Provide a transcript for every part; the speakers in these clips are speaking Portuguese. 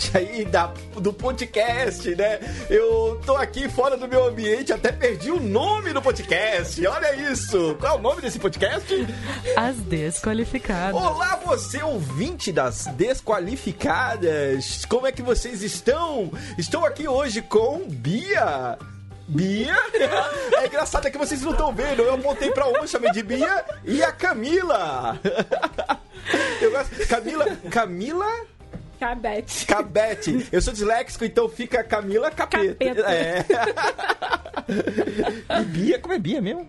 Você aí, da, do podcast, né? Eu tô aqui fora do meu ambiente, até perdi o nome do podcast. Olha isso! Qual é o nome desse podcast? As Desqualificadas. Olá, você, ouvinte das Desqualificadas. Como é que vocês estão? Estou aqui hoje com Bia. Bia. É engraçado é que vocês não estão vendo. Eu montei pra um, chamei de Bia e a Camila. Eu gosto. Camila. Camila. Cabete. Cabete. Eu sou disléxico, então fica Camila Capeta. Capeta. É. E Bia, como é Bia mesmo?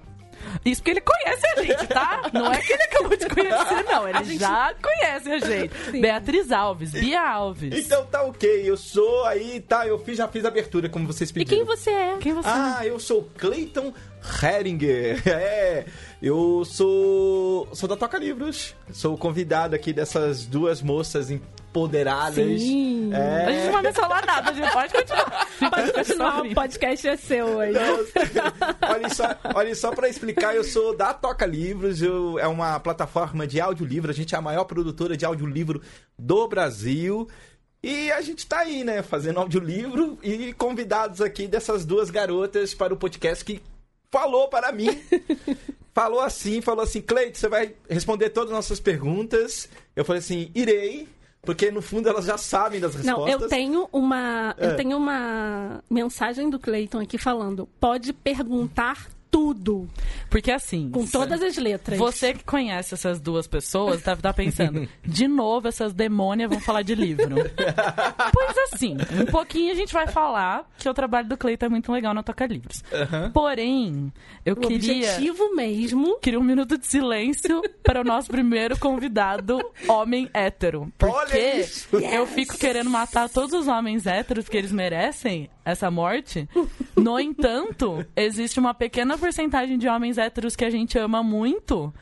Isso porque ele conhece a gente, tá? Não é que ele acabou de conhecer, não. Ele já conhece a gente. Beatriz Alves, Bia Alves. Então tá ok, eu sou aí, tá, eu fiz, já fiz a abertura, como vocês E pediram. quem você é? Quem você Ah, eu sou Clayton Heringer. É, eu sou sou da Toca Livros. Sou convidado aqui dessas duas moças empoderadas. Sim. É. A gente não vai mencionar nada, a gente pode continuar. Pode continuar, o podcast é seu hoje. olha só, olha só para explicar, eu sou da Toca Livros, eu, é uma plataforma de audiolivro, a gente é a maior produtora de audiolivro do Brasil. E a gente tá aí, né, fazendo audiolivro e convidados aqui dessas duas garotas para o podcast que falou para mim. falou assim, falou assim, Cleide, você vai responder todas as nossas perguntas. Eu falei assim, irei, porque no fundo elas já sabem das Não, respostas. eu tenho uma. É. Eu tenho uma mensagem do Cleiton aqui falando. Pode perguntar tudo. Porque assim. Com todas as letras. Você que conhece essas duas pessoas deve estar pensando, de novo essas demônias vão falar de livro. pois assim, um pouquinho a gente vai falar que o trabalho do Cleiton é muito legal na Toca Livros. Aham. Porém, eu O queria objetivo mesmo. queria um minuto de silêncio para o nosso primeiro convidado, homem hétero. Porque Olha isso! eu fico querendo matar todos os homens héteros que eles merecem essa morte. No entanto, existe uma pequena porcentagem de homens héteros que a gente ama muito.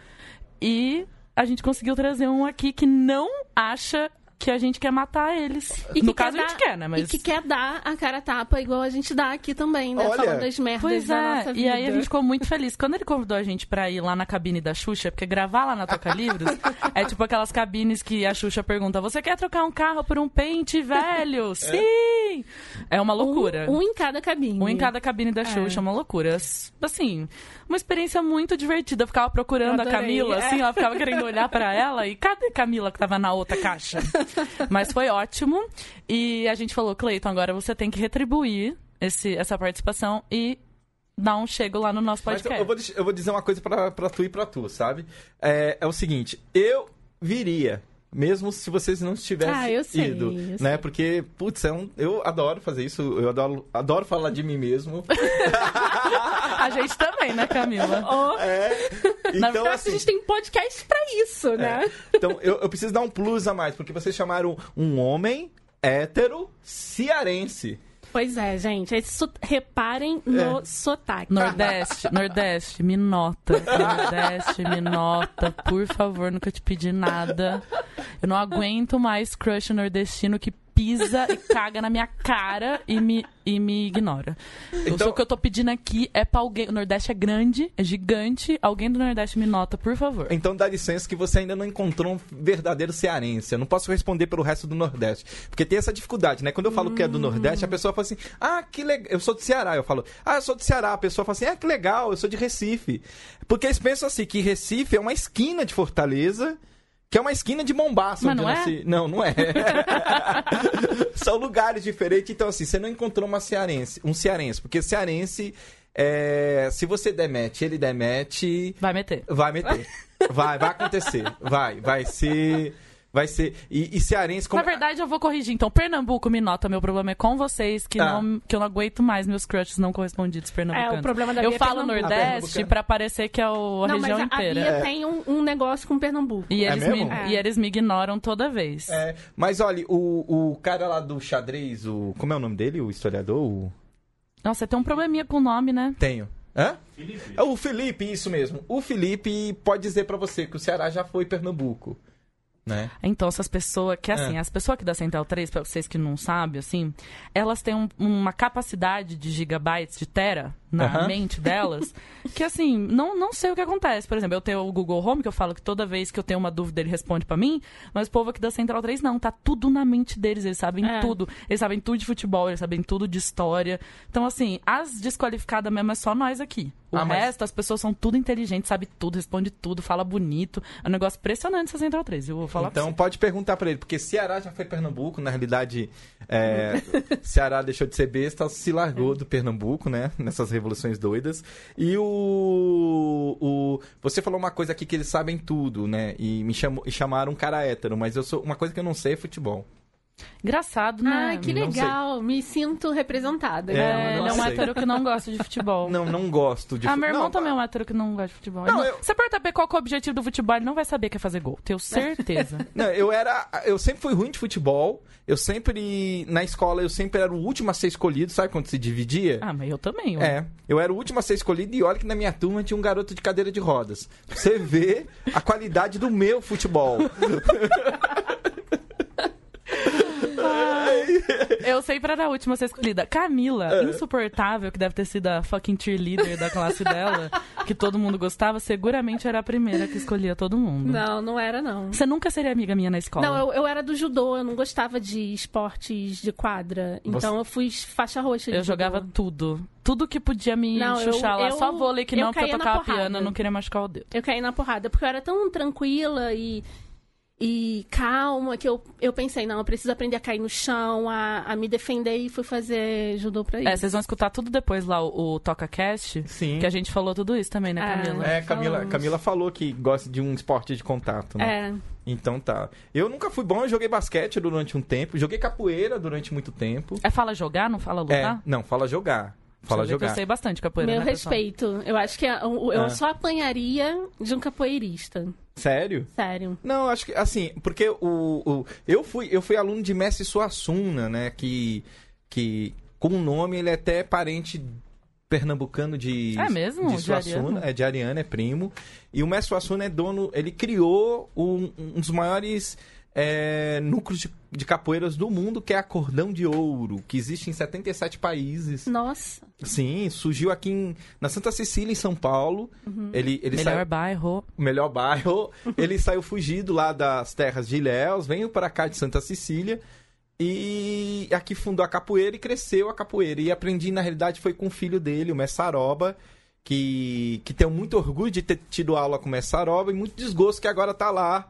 E a gente conseguiu trazer um aqui que não acha que a gente quer matar eles. E no que caso, quer a gente dar- quer, né? Mas... E que quer dar a cara a tapa igual a gente dá aqui também, né? Olha. Falando das merdas Pois da é, nossa vida. e aí a gente ficou muito feliz. Quando ele convidou a gente pra ir lá na cabine da Xuxa, porque gravar lá na Toca Livros é tipo aquelas cabines que a Xuxa pergunta: Você quer trocar um carro por um pente velho? Sim! É uma loucura. Um, um em cada cabine. Um em cada cabine da Xuxa, é uma loucura. Assim, uma experiência muito divertida. Eu ficava procurando a Adorei, Camila, é. assim, ó, ficava querendo olhar pra ela. E cadê Camila que tava na outra caixa? Mas foi ótimo. E a gente falou, Cleiton, agora você tem que retribuir esse, essa participação e dar um chego lá no nosso Mas eu, podcast. eu vou, eu vou dizer uma coisa pra, pra tu e pra tu, sabe? É, é o seguinte, eu viria. Mesmo se vocês não tivessem Ah, eu sei, ido, eu né? sei. Porque, putz, é um, eu adoro fazer isso, eu adoro, adoro falar de mim mesmo. A gente também, né, Camila? Oh, É. Na Então, então, assim, a gente tem um podcast pra isso, né? então eu, eu preciso dar um plus a mais, porque vocês chamaram um homem hétero cearense. Pois é, gente. Esse so- Reparem É. no sotaque. Nordeste, Nordeste, me nota. Nordeste, me nota. Por favor, nunca te pedi nada. Eu não aguento mais crush nordestino que pisa e caga na minha cara e me, e me ignora. Então- o que eu tô pedindo aqui é pra alguém. O Nordeste é grande, é gigante. Alguém do Nordeste me nota, por favor. Então dá licença que você ainda não encontrou um verdadeiro cearense. Eu não posso responder pelo resto do Nordeste. Porque tem essa dificuldade, né? Quando eu falo que é do Nordeste, a pessoa fala assim: ah, que legal. Eu sou do Ceará. Eu falo: ah, eu sou do Ceará. A pessoa fala assim: ah, que legal, eu sou de Recife. Porque eles pensam assim: que Recife é uma esquina de Fortaleza. Que é uma esquina de Mombaça. Mas não é? nasci. Não, não é. São lugares diferentes. Então, assim, você não encontrou uma cearense, um cearense. Porque cearense, é, se você demete, ele demete. Vai meter. Vai meter. Vai, vai acontecer. Vai, vai ser. Vai ser. E, e cearense como. Na verdade, eu vou corrigir. Então, Pernambuco me nota. Meu problema é com vocês, que, Ah. não, que eu não aguento mais meus crushes não correspondidos pernambucanos. É, o problema da Eu Bia é falo. Ah, Nordeste pra parecer que é o, a não, região mas a, a inteira. Bia É. tem um, um negócio com Pernambuco. E É eles, me, mesmo? e eles me ignoram toda vez. É, mas olha, o, o cara lá do xadrez, o. Como é o nome dele? O historiador? O... Nossa, tem um probleminha com o nome, né? Tenho. Hã? Felipe. É o Felipe, isso mesmo. O Felipe pode dizer pra você que o Ceará já foi Pernambuco. Né? Então, essas pessoas, que assim, É. as pessoas aqui da Central 3, pra vocês que não sabem, assim, elas têm um- uma capacidade de gigabytes, de tera, na Aham. mente delas, que assim, não, não sei o que acontece. Por exemplo, eu tenho o Google Home, que eu falo que toda vez que eu tenho uma dúvida ele responde pra mim, mas o povo aqui da Central 3 não, tá tudo na mente deles, eles sabem É. tudo. Eles sabem tudo de futebol, eles sabem tudo de história. Então, assim, as desqualificadas mesmo é só nós aqui. O Ah, mas- resto, as pessoas são tudo inteligentes, sabe tudo, responde tudo, fala bonito. É um negócio impressionante essa Central 3, eu vou falar pra Então você. pode perguntar pra ele, porque Ceará já foi Pernambuco, na realidade, é, Ceará deixou de ser besta, se largou do Pernambuco, né? Nessas revoluções doidas. E o, o. Você falou uma coisa aqui que eles sabem tudo, né? E me chamou, e chamaram um cara hétero, mas eu sou. Uma coisa que eu não sei é futebol. Engraçado, né? Ai, que legal. Me sinto representada. É, É, eu ele não é um hétero que não gosta de futebol. Não, não gosto de Ah, fu- meu irmão não, também é um hétero que não gosta de futebol. Não, não- eu- Você pergunta pra ele qual que é o objetivo do futebol, ele não vai saber que é fazer gol. Tenho certeza. Não, eu era. Eu sempre fui ruim de futebol. Eu sempre. Na escola, eu sempre era o último a ser escolhido, sabe quando se dividia? ah, mas eu também. ué. É, eu era o último a ser escolhido e olha que na minha turma tinha um garoto de cadeira de rodas. Você vê a qualidade do meu futebol. Eu sempre era a última a ser escolhida. Camila, É. insuportável, que deve ter sido a fucking cheerleader da classe dela, que todo mundo gostava, seguramente era a primeira que escolhia todo mundo. Não, não era, não. Você nunca seria amiga minha na escola. Não, eu, eu era do judô, eu não gostava de esportes de quadra. Então eu fui faixa roxa de Eu jogava judô. tudo. Tudo que podia me Não, eu- chuchar lá. eu- Só vôlei que eu não, porque eu tocava piano, eu não queria machucar o dedo. Eu caí na porrada, porque eu era tão tranquila e, e calma que eu, eu pensei, não, eu preciso aprender a cair no chão, a, a me defender e fui fazer judô pra isso. É, vocês vão escutar tudo depois lá, o, o Toca Cast, Sim. que a gente falou tudo isso também, né, É. Camila? É, Camila, Falamos. Camila falou que gosta de um esporte de contato, né? É. Então tá. Eu nunca fui bom, eu joguei basquete durante um tempo, joguei capoeira durante muito tempo. É fala jogar, não fala É, lutar? não, fala jogar. Fala eu jogar. Eu sei bastante capoeira, Meu né, pessoal? respeito. Eu acho que é- eu, eu Ah. só apanharia de um capoeirista. Sério? Sério. Não, acho que assim, porque o, o eu fui eu fui aluno de Mestre Suassuna, né, que que com o nome ele é até parente pernambucano de É mesmo? de De Suassuna, Ariano? é de Ariana, é primo. E o Mestre Suassuna é dono, ele criou um, um dos maiores é, núcleos de, de capoeiras do mundo, que é a Cordão de Ouro, que existe em 77 países. Nossa. Sim, surgiu aqui em- na Santa Cecília, em São Paulo. Ele, ele Melhor saiu- bairro. o melhor bairro. Ele saiu fugido lá das terras de Ilhéus, veio para cá de Santa Cecília e aqui fundou a capoeira e cresceu a capoeira. E aprendi, na realidade, foi com o filho dele, o Messaroba, que, que tem muito orgulho de ter tido aula com o Messaroba e muito desgosto que agora tá lá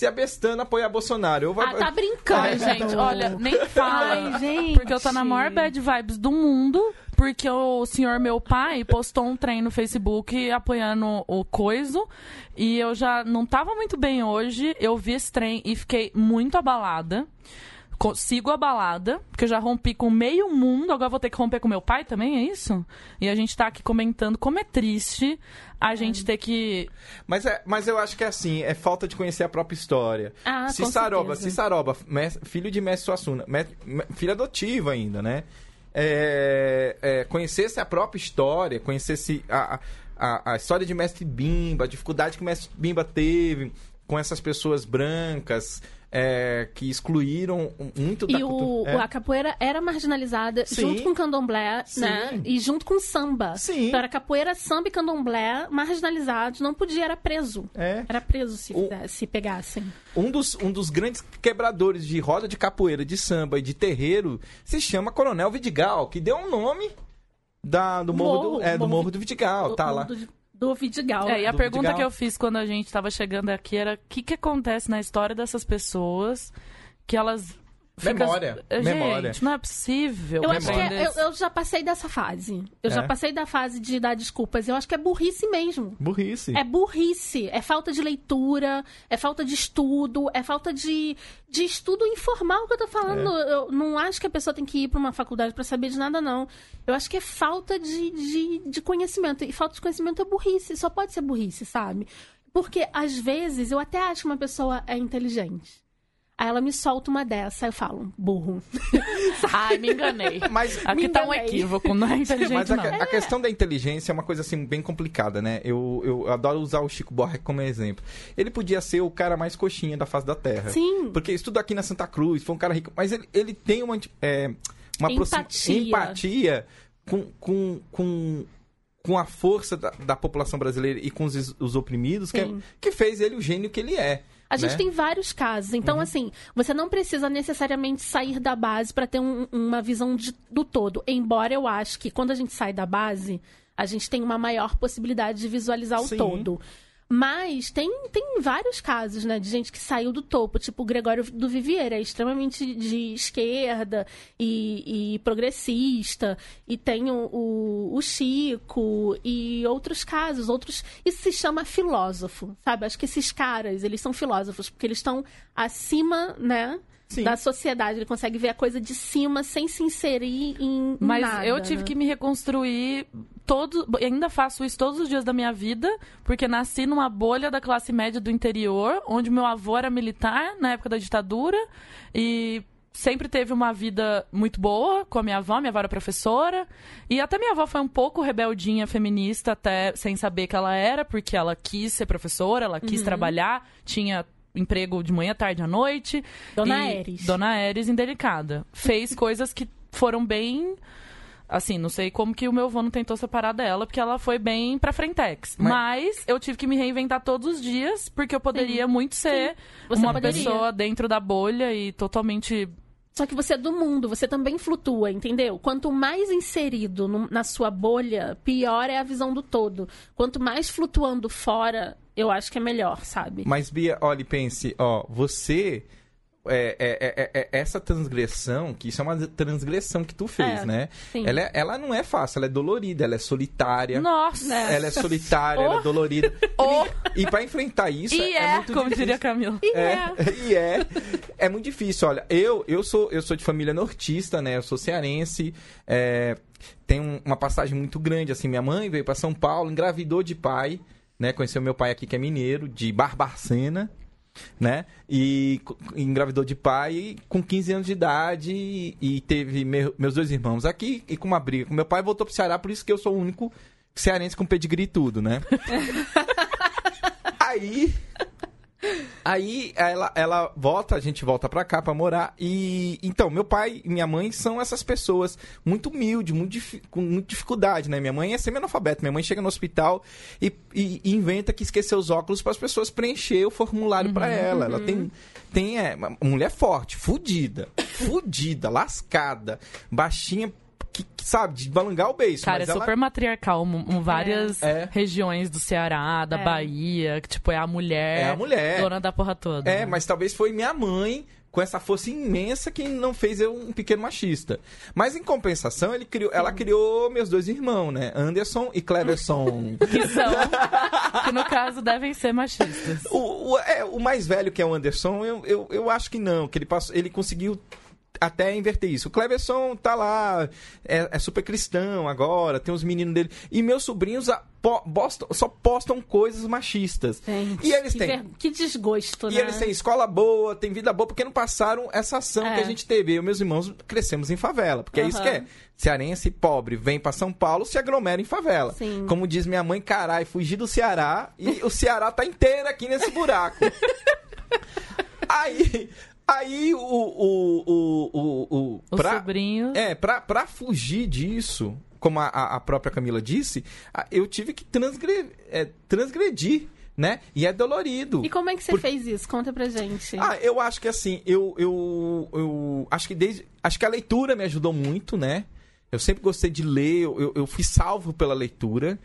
se abestando a apoiar Bolsonaro. Eu vou... Ah, tá brincando. Ai, gente, olha, nem fala. Ai, gente. Porque eu tô na maior bad vibes do mundo, porque o senhor meu pai postou um trem no Facebook apoiando o coiso, e eu já não tava muito bem hoje, eu vi esse trem e fiquei muito abalada. Sigo abalada, porque eu já rompi com meio mundo, agora vou ter que romper com meu pai também, é isso? E a gente tá aqui comentando como é triste a gente ter que. Mas, é, mas eu acho que é assim, é falta de conhecer a própria história. Ah, Cissaroba, certeza. Cissaroba, mes- filho de Mestre Suassuna, me- filho adotivo ainda, né? É, é, conhecesse a própria história, conhecesse a, a, a história de Mestre Bimba, a dificuldade que o Mestre Bimba teve com essas pessoas brancas é, que excluíram muito da E o, cultura. É. a capoeira era marginalizada Sim. junto com o candomblé, Sim. né? E junto com o samba. Sim. Então era capoeira, samba e candomblé marginalizados. Não podia, era preso. É. Era preso se, O- se pegassem. Um dos, um dos grandes quebradores de roda de capoeira, de samba e de terreiro se chama Coronel Vidigal, que deu um nome da, do morro, Morro, do, é, do Morro morro do Vidigal, tá do, lá. Do, do Vidigal. É, e a do pergunta Vidigal. que eu fiz quando a gente tava chegando aqui era: o que, que acontece na história dessas pessoas que elas. Ficam- Memória, Gente, memória. não é possível. Eu acho que é- eu, eu já passei dessa fase. Eu já É? passei da fase de dar desculpas. Eu acho que é burrice mesmo. Burrice. É burrice, é falta de leitura, é falta de estudo, é falta de, de estudo informal que eu tô falando. É. Eu não acho que a pessoa tem que ir pra uma faculdade pra saber de nada, não. Eu acho que é falta de, de, de conhecimento. E falta de conhecimento é burrice, só pode ser burrice, sabe? Porque, às vezes, eu até acho que uma pessoa é inteligente. Aí ela me solta uma dessa, eu falo, burro. Ai, me enganei. Mas, Aqui Me tá um enganei. equívoco, não é inteligente, mas a, não. a questão da inteligência é uma coisa assim bem complicada, né? Eu, eu adoro usar o Chico Buarque como exemplo. Ele podia ser o cara mais coxinha da face da Terra. Sim. Porque estudou aqui na Santa Cruz, foi um cara rico, mas ele, ele tem uma, é, uma Empatia. empatia com, com, com, com a força da, da população brasileira e com os, os oprimidos que, é- que fez ele o gênio que ele é. A gente né? tem vários casos. Então, Uhum. assim, você não precisa necessariamente sair da base para ter um- uma visão de- do todo. Embora eu acho que quando a gente sai da base, a gente tem uma maior possibilidade de visualizar Sim. o todo. Mas tem, tem vários casos, né, de gente que saiu do topo, tipo o Gregório do Vivier, é extremamente de esquerda e, e progressista, e tem o, o, o Chico e outros casos, outros. Isso se chama filósofo, sabe? Acho que esses caras, eles são filósofos, porque eles estão acima, né? Sim. Da sociedade, ele consegue ver a coisa de cima sem se inserir em Mas nada, eu tive né? que me reconstruir todo, e ainda faço isso todos os dias da minha vida, porque nasci numa bolha da classe média do interior, onde meu avô era militar na época da ditadura e sempre teve uma vida muito boa com a minha avó, minha avó era professora, e até minha avó foi um pouco rebeldinha feminista, até sem saber que ela era, porque ela quis ser professora, ela Uhum. quis trabalhar, tinha emprego de manhã, tarde à noite. Dona E- Eres. Dona Eres indelicada. Fez coisas que foram bem. Assim, não sei como que o meu avô não tentou separar dela, porque ela foi bem pra frentex. Mas- Mas, eu tive que me reinventar todos os dias, porque eu poderia muito ser Você uma poderia. pessoa dentro da bolha e totalmente. Só que você é do mundo, você também flutua, entendeu? Quanto mais inserido no- na sua bolha, pior é a visão do todo. Quanto mais flutuando fora, eu acho que é melhor, sabe? Mas, Bia, olha e pense, ó, você. É, é, é, é- é essa transgressão, que isso é uma transgressão que tu fez, É, né? sim. Ela, ela não é fácil, ela é dolorida, ela é solitária. Nossa! Ela é solitária, ela é Oh. dolorida. Oh. E pra enfrentar isso E é, muito como difícil. diria Camila. E É, é. e é. É muito difícil. Olha, eu, eu, sou, eu sou de família nortista, né? Eu sou cearense. Tem um- uma passagem muito grande, assim. Minha mãe veio pra São Paulo, engravidou de pai, né? Conheceu meu pai aqui, que é mineiro, de Barbacena, né? E engravidou de pai com 15 anos de idade e, e teve meu- meus dois irmãos aqui e com uma briga com meu pai voltou pro Ceará, por isso que eu sou o único cearense com pedigree e tudo, né? Aí. Aí ela, ela volta, a gente volta pra cá pra morar. E então, meu pai e minha mãe são essas pessoas muito humildes, muito, difi- com muita dificuldade, né? Minha mãe é semi-analfabeta. Minha mãe chega no hospital e, e- e inventa que esqueceu os óculos para as pessoas preencher o formulário pra ela. Ela tem, tem é, uma mulher forte, fudida, fudida, lascada, baixinha, que, que sabe, de balangar o beijo. Cara, é ela- super matriarcal. m- m- várias É. regiões do Ceará, da É. Bahia, que, tipo, é a mulher. É a mulher. Dona da porra toda. É, né? mas talvez foi minha mãe com essa força imensa que não fez eu um pequeno machista. Mas em compensação, ele criou, ela criou meus dois irmãos, né? Anderson e Cleverson. Que são. que no caso devem ser machistas. o, o, é, o mais velho que é o Anderson, eu, eu, eu acho que não, que ele passou, ele conseguiu até inverter isso. O Cleverson tá lá, é, é super cristão agora, tem os meninos dele. E meus sobrinhos a- po- só postam coisas machistas. Gente, e eles que, têm. ver- que desgosto, E né? eles têm escola boa, têm vida boa, porque não passaram essa ação É. que a gente teve. Eu e meus irmãos crescemos em favela. Porque é isso que é. Cearense pobre vem pra São Paulo, se aglomera em favela. Sim. Como diz minha mãe, carai, fugi do Ceará e o Ceará tá inteiro aqui nesse buraco. aí, aí o. o, o, o, o, pra- sobrinhos. é, pra, pra fugir disso, como a, a própria Camila disse, eu tive que transgre- é, transgredir, né? E é dolorido. E como é que você Por- fez isso? Conta pra gente. Ah, eu acho que assim, eu, eu, eu acho que desde. Acho que a leitura me ajudou muito, né? Eu sempre gostei de ler, eu, eu- eu fui salvo pela leitura,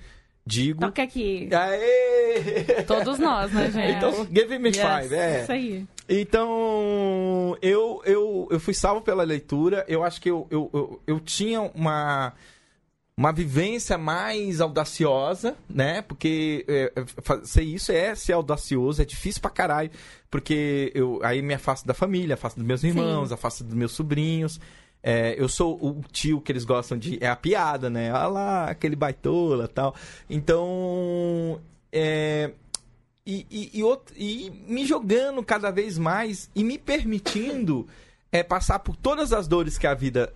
digo. Toca aqui. Aê! Todos nós, né, gente? Então, give me Yes, five, é. Isso aí. Então, eu, eu, eu fui salvo pela leitura. Eu acho que eu, eu, eu, eu tinha uma, uma vivência mais audaciosa, né? Porque é, é, fazer isso é ser audacioso, é difícil pra caralho. Porque eu aí me afasto da família, afasto dos meus irmãos, afasto dos meus sobrinhos. É, eu sou o tio que eles gostam de. É a piada, né? Olha lá, aquele baitola tal. Então. É, e, e, e, outro- e me jogando cada vez mais e me permitindo é, passar por todas as dores que a vida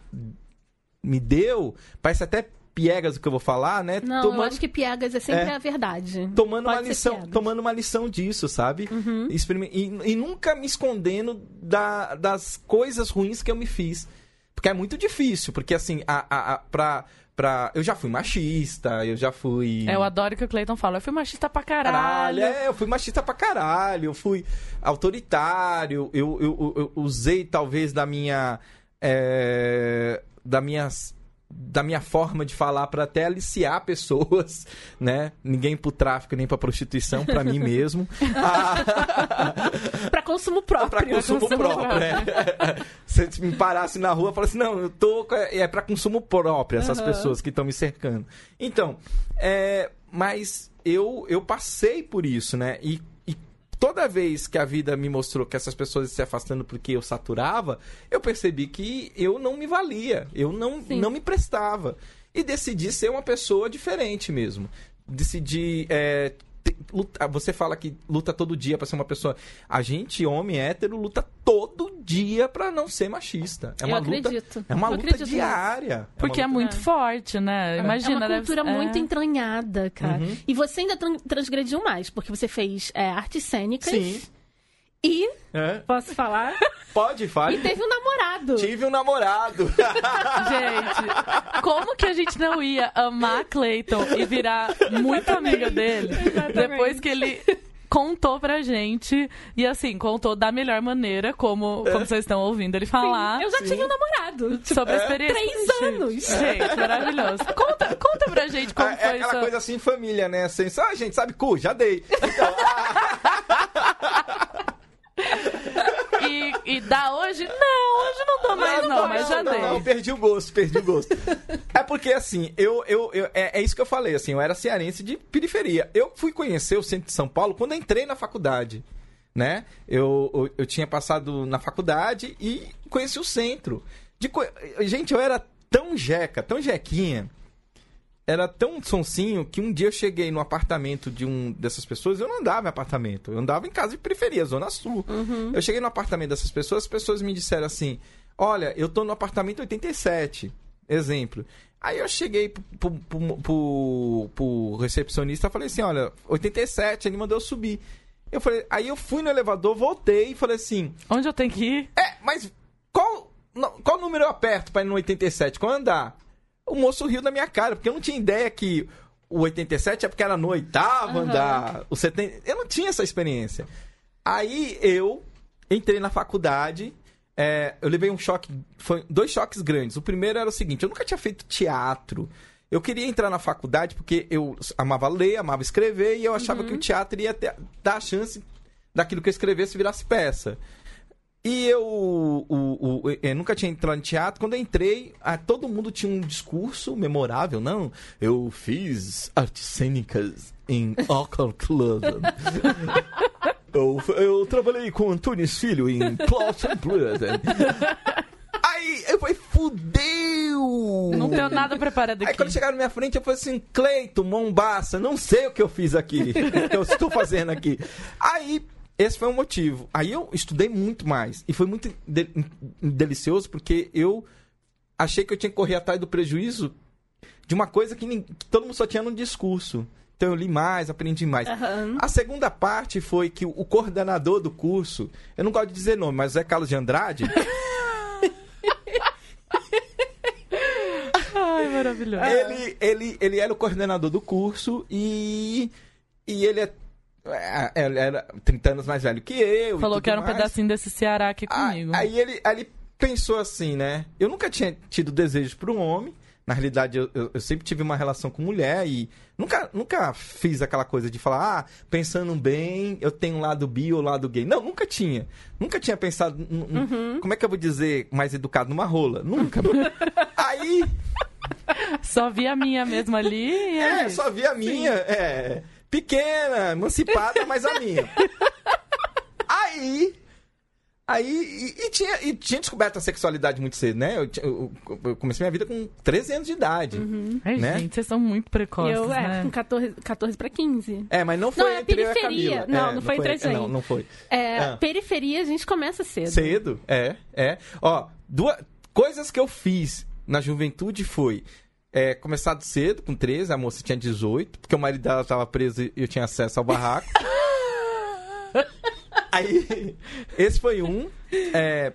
me deu. Parece até piegas o que eu vou falar, né? Não, eu Tomando- acho que piegas é sempre É. a verdade. tomando Pode uma lição, piegas. tomando uma lição disso, sabe? Uhum. E, e nunca me escondendo da- das coisas ruins que eu me fiz. Porque é muito difícil, porque assim, a, a, a, pra, pra... eu já fui machista, eu já fui. É, eu adoro que o Cleiton fala, eu fui machista pra caralho. Caralho, é, eu fui machista pra caralho, eu fui autoritário, eu, eu, eu- eu usei talvez da minha. é, da minha. Da minha forma de falar pra até aliciar pessoas, né? Ninguém pro tráfico nem pra prostituição, pra mim mesmo. Ah, Pra consumo próprio. pra consumo consumo próprio, né? Se me parasse na rua, falasse, não, eu tô. É pra consumo próprio, essas Aham. pessoas que estão me cercando. Então, é, mas eu, eu passei por isso, né? E toda vez que a vida me mostrou que essas pessoas se afastando porque eu saturava, eu percebi que eu não me valia, eu não, Sim. não me prestava. E decidi ser uma pessoa diferente mesmo. Decidi. é, luta- você fala que luta todo dia pra ser uma pessoa. A gente, homem hétero, luta todo dia pra não ser machista. É Eu uma luta. acredito. É uma Eu luta diária. Porque é, luta- muito forte, né? Imagina, é uma deve- cultura é. muito entranhada, cara. Uhum. E você ainda tran- transgrediu mais, porque você fez é, artes cênicas Sim. E. É. Posso falar? Pode, fale. e teve um namorado. Tive um namorado. Gente, como que a gente não ia amar Clayton e virar muito amiga dele Exatamente. depois que ele contou pra gente e assim, contou da melhor maneira, como, como vocês estão ouvindo ele falar. Eu já Sim. tive um namorado. Sobre a experiência. Três Gente, anos. Gente, maravilhoso. Conta, conta pra gente como É, é foi aquela isso. coisa assim, família, né? Assim, ah, gente, sabe cu? Já dei. Então, E, e dá hoje? Não, hoje não dou mais, não, mas já não, dei. não, perdi o gosto, perdi o gosto. é porque, assim, eu, eu, eu- é, é isso que eu falei, assim, eu era cearense de periferia. Eu fui conhecer o centro de São Paulo quando eu entrei na faculdade, né? Eu, eu, eu tinha passado na faculdade e conheci o centro. De Gente, eu era tão jeca, tão jequinha, era tão sonsinho que um dia eu cheguei no apartamento de um dessas pessoas, eu não andava em apartamento, eu andava em casa de periferia, Zona Sul. Eu cheguei no apartamento dessas pessoas, as pessoas me disseram assim: Olha, eu tô no apartamento 87. Exemplo. Aí eu cheguei pro, pro, pro, pro- recepcionista e falei assim: Olha, 87, ele mandou eu subir. Eu falei, aí eu fui no elevador, voltei e falei assim: Onde eu tenho que ir? É, mas qual, qual número eu aperto pra ir no 87? Qual andar? O moço riu da minha cara, porque eu não tinha ideia que o 87 é porque era no oitavo Aham. andar, o 70. Eu não tinha essa experiência. Aí eu entrei na faculdade. é, eu levei um choque. Foi dois choques grandes. O primeiro era o seguinte: eu nunca tinha feito teatro. Eu queria entrar na faculdade porque eu amava ler, amava escrever, e eu achava que o teatro ia ter- dar a chance daquilo que eu escrevesse virasse peça. E eu, o- o- eu nunca tinha entrado em teatro. Quando eu entrei, ah, todo mundo tinha um discurso memorável. Não, eu fiz artes cênicas em Club. eu, eu trabalhei com Antunes Filho em Plot and Blood. Aí eu falei, fudeu! Não tenho nada preparado Aí aqui. quando chegaram na minha frente, eu falei assim, Cleito, Mombaça, não sei o que eu fiz aqui, o que eu estou fazendo aqui. Aí, esse foi o motivo. Aí eu estudei muito mais. E foi muito de- delicioso, porque eu achei que eu tinha que correr atrás do prejuízo de uma coisa que, que todo mundo só tinha no discurso. Então eu li mais, aprendi mais. Aham. A segunda parte foi que o o coordenador do curso, eu não gosto de dizer nome, mas é Carlos de Andrade. Ai, maravilhoso. ele, ele, ele era o coordenador do curso e, e ele é, é, ele era 30 anos mais velho que eu. Falou que era um mais. pedacinho desse Ceará aqui Ah, comigo. Aí ele, aí ele pensou assim, né? Eu nunca tinha tido desejo por um homem. Na realidade, eu, eu- eu sempre tive uma relação com mulher e nunca, nunca fiz aquela coisa de falar, ah, pensando bem, eu tenho um lado bi ou lado gay. Não, nunca tinha. Nunca tinha pensado. Uhum. Como é que eu vou dizer mais educado? Numa rola. Nunca. aí. Só vi a minha mesmo ali é, É, só vi a minha, é, pequena, emancipada, mas a minha. Aí, aí, e, e tinha, e tinha descoberto a sexualidade muito cedo, né? Eu, eu- eu comecei minha vida com 13 anos de idade. Ai, né? gente, vocês são muito E precoces, eu, é, né? com 14, 14 pra 15. É, mas não foi Não, é entre eu e a periferia. Camila. Não, É, não foi entre a gente. Não, não foi. É, Ah. periferia a gente começa cedo. Cedo, é, é. Ó, duas coisas que eu fiz na juventude foi é, começado cedo, com 13, a moça tinha 18, porque o marido dela estava preso e eu tinha acesso ao barraco. Aí, esse foi um. É,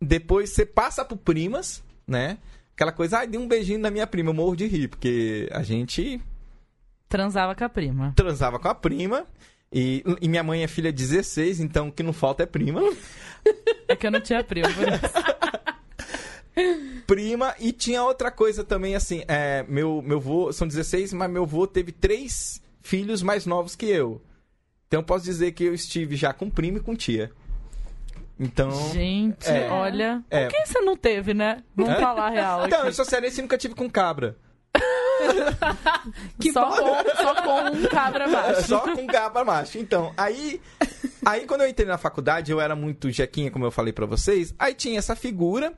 depois você passa por primas, né? Aquela coisa, ai, dei um beijinho na minha prima, eu morro de rir, porque a gente Transava com a prima. transava com a prima. E, e minha mãe é filha de 16, então o que não falta é prima. É que eu não tinha prima, por isso. prima e tinha outra coisa também, assim, é, meu, meu vô, são 16, mas meu vô teve três filhos mais novos que eu. Então eu posso dizer que eu estive já com prima e com tia. Então. Gente, É. olha. É. Por que você não teve, né? Vamos Hã? falar a real. Então, aqui. eu sou cearense e nunca tive com cabra. só, com, só com um cabra macho. Só com cabra macho. Então, aí. Aí quando eu entrei na faculdade, eu era muito jequinha, como eu falei pra vocês. Aí tinha essa figura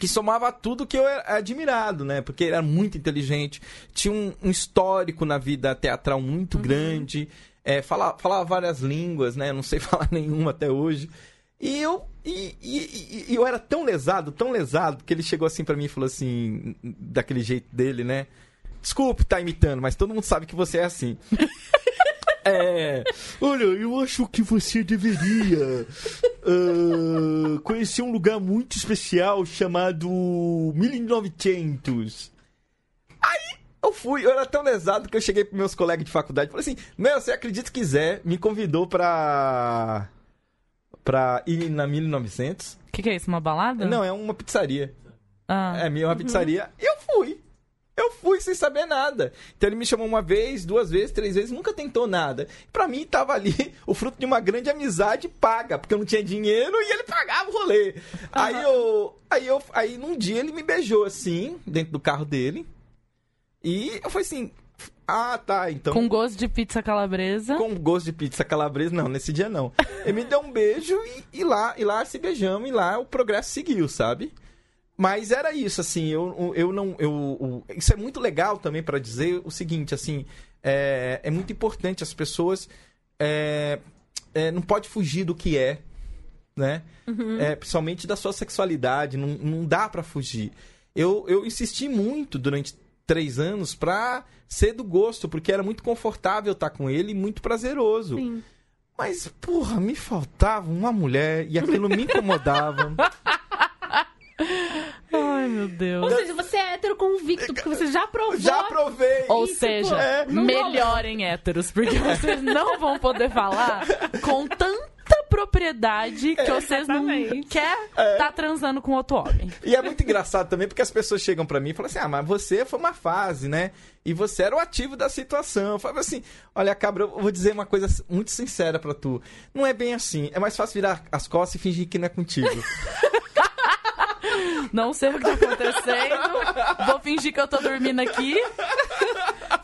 que somava tudo que eu era admirado, né? Porque ele era muito inteligente, tinha um, um histórico na vida teatral muito grande, é, falava, falava várias línguas, né? Eu não sei falar nenhuma até hoje. E eu, e, e- e- eu era tão lesado, tão lesado, que ele chegou assim pra mim e falou assim, daquele jeito dele, né? Desculpe tá imitando, mas todo mundo sabe que você é assim. É. Olha, eu acho que você deveria ah, conhecer um lugar muito especial chamado 1900. Aí eu fui, eu era tão lesado que eu cheguei pros meus colegas de faculdade e falei assim: Meu, você acredita se quiser, me convidou pra. pra ir na 1900. O que, que é isso? Uma balada? Não, é uma pizzaria. Ah. É, minha uma pizzaria. E eu. Eu fui sem saber nada. Então ele me chamou uma vez, duas vezes, três vezes, nunca tentou nada. Pra mim tava ali o fruto de uma grande amizade paga, porque eu não tinha dinheiro e ele pagava o rolê. Aí eu, aí eu, aí num dia ele me beijou assim, dentro do carro dele. E eu falei assim: "Ah, tá, então Com gosto de pizza calabresa. com gosto de pizza calabresa, não, nesse dia não. Ele me deu um beijo e, e lá, e lá se beijamos e lá o progresso seguiu, sabe? Mas era isso, assim, eu, eu não. Eu, o- isso é muito legal também pra dizer o seguinte, assim, é, é muito importante as pessoas. é, é, não pode fugir do que é, né? É, principalmente da sua sexualidade, não, não dá pra fugir. Eu, eu insisti muito durante três anos pra ser do gosto, porque era muito confortável estar com ele e muito prazeroso. Sim. Mas, porra, me faltava uma mulher e aquilo me incomodava. Ai, meu Ou Deus. seja, você é hétero convicto, porque você já provou. Já provei! Ou Isso, seja, pô, é, não melhorem héteros, porque vocês não vão poder falar com tanta propriedade que vocês não Exatamente. quer tá transando com outro homem. E é muito engraçado também porque as pessoas chegam pra mim e falam assim: ah, mas você foi uma fase, né? E você era o ativo da situação. Eu falo assim: olha, cabra, eu vou dizer uma coisa muito sincera pra tu. Não é bem assim. É mais fácil virar as costas e fingir que não é contigo. Não sei o que tá acontecendo. Vou fingir que eu tô dormindo aqui.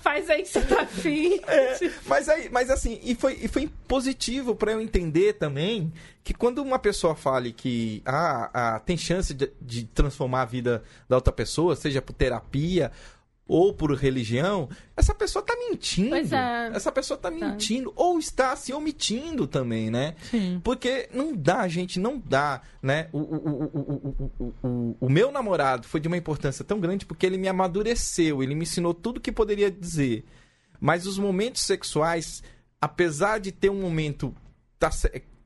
Faz aí que você tá afim. É, mas, aí, mas assim, e foi, e foi positivo pra eu entender também que quando uma pessoa fale que ah, ah, tem chance de, de transformar a vida da outra pessoa, seja por terapia ou por religião, essa pessoa tá mentindo. Pois é. Essa pessoa tá mentindo ou está se omitindo também, né? Sim. Porque não dá, gente, não dá, né? O, o, o, o, o, o, o meu namorado foi de uma importância tão grande porque ele me amadureceu, ele me ensinou tudo que poderia dizer. Mas os momentos sexuais, apesar de ter um momento tá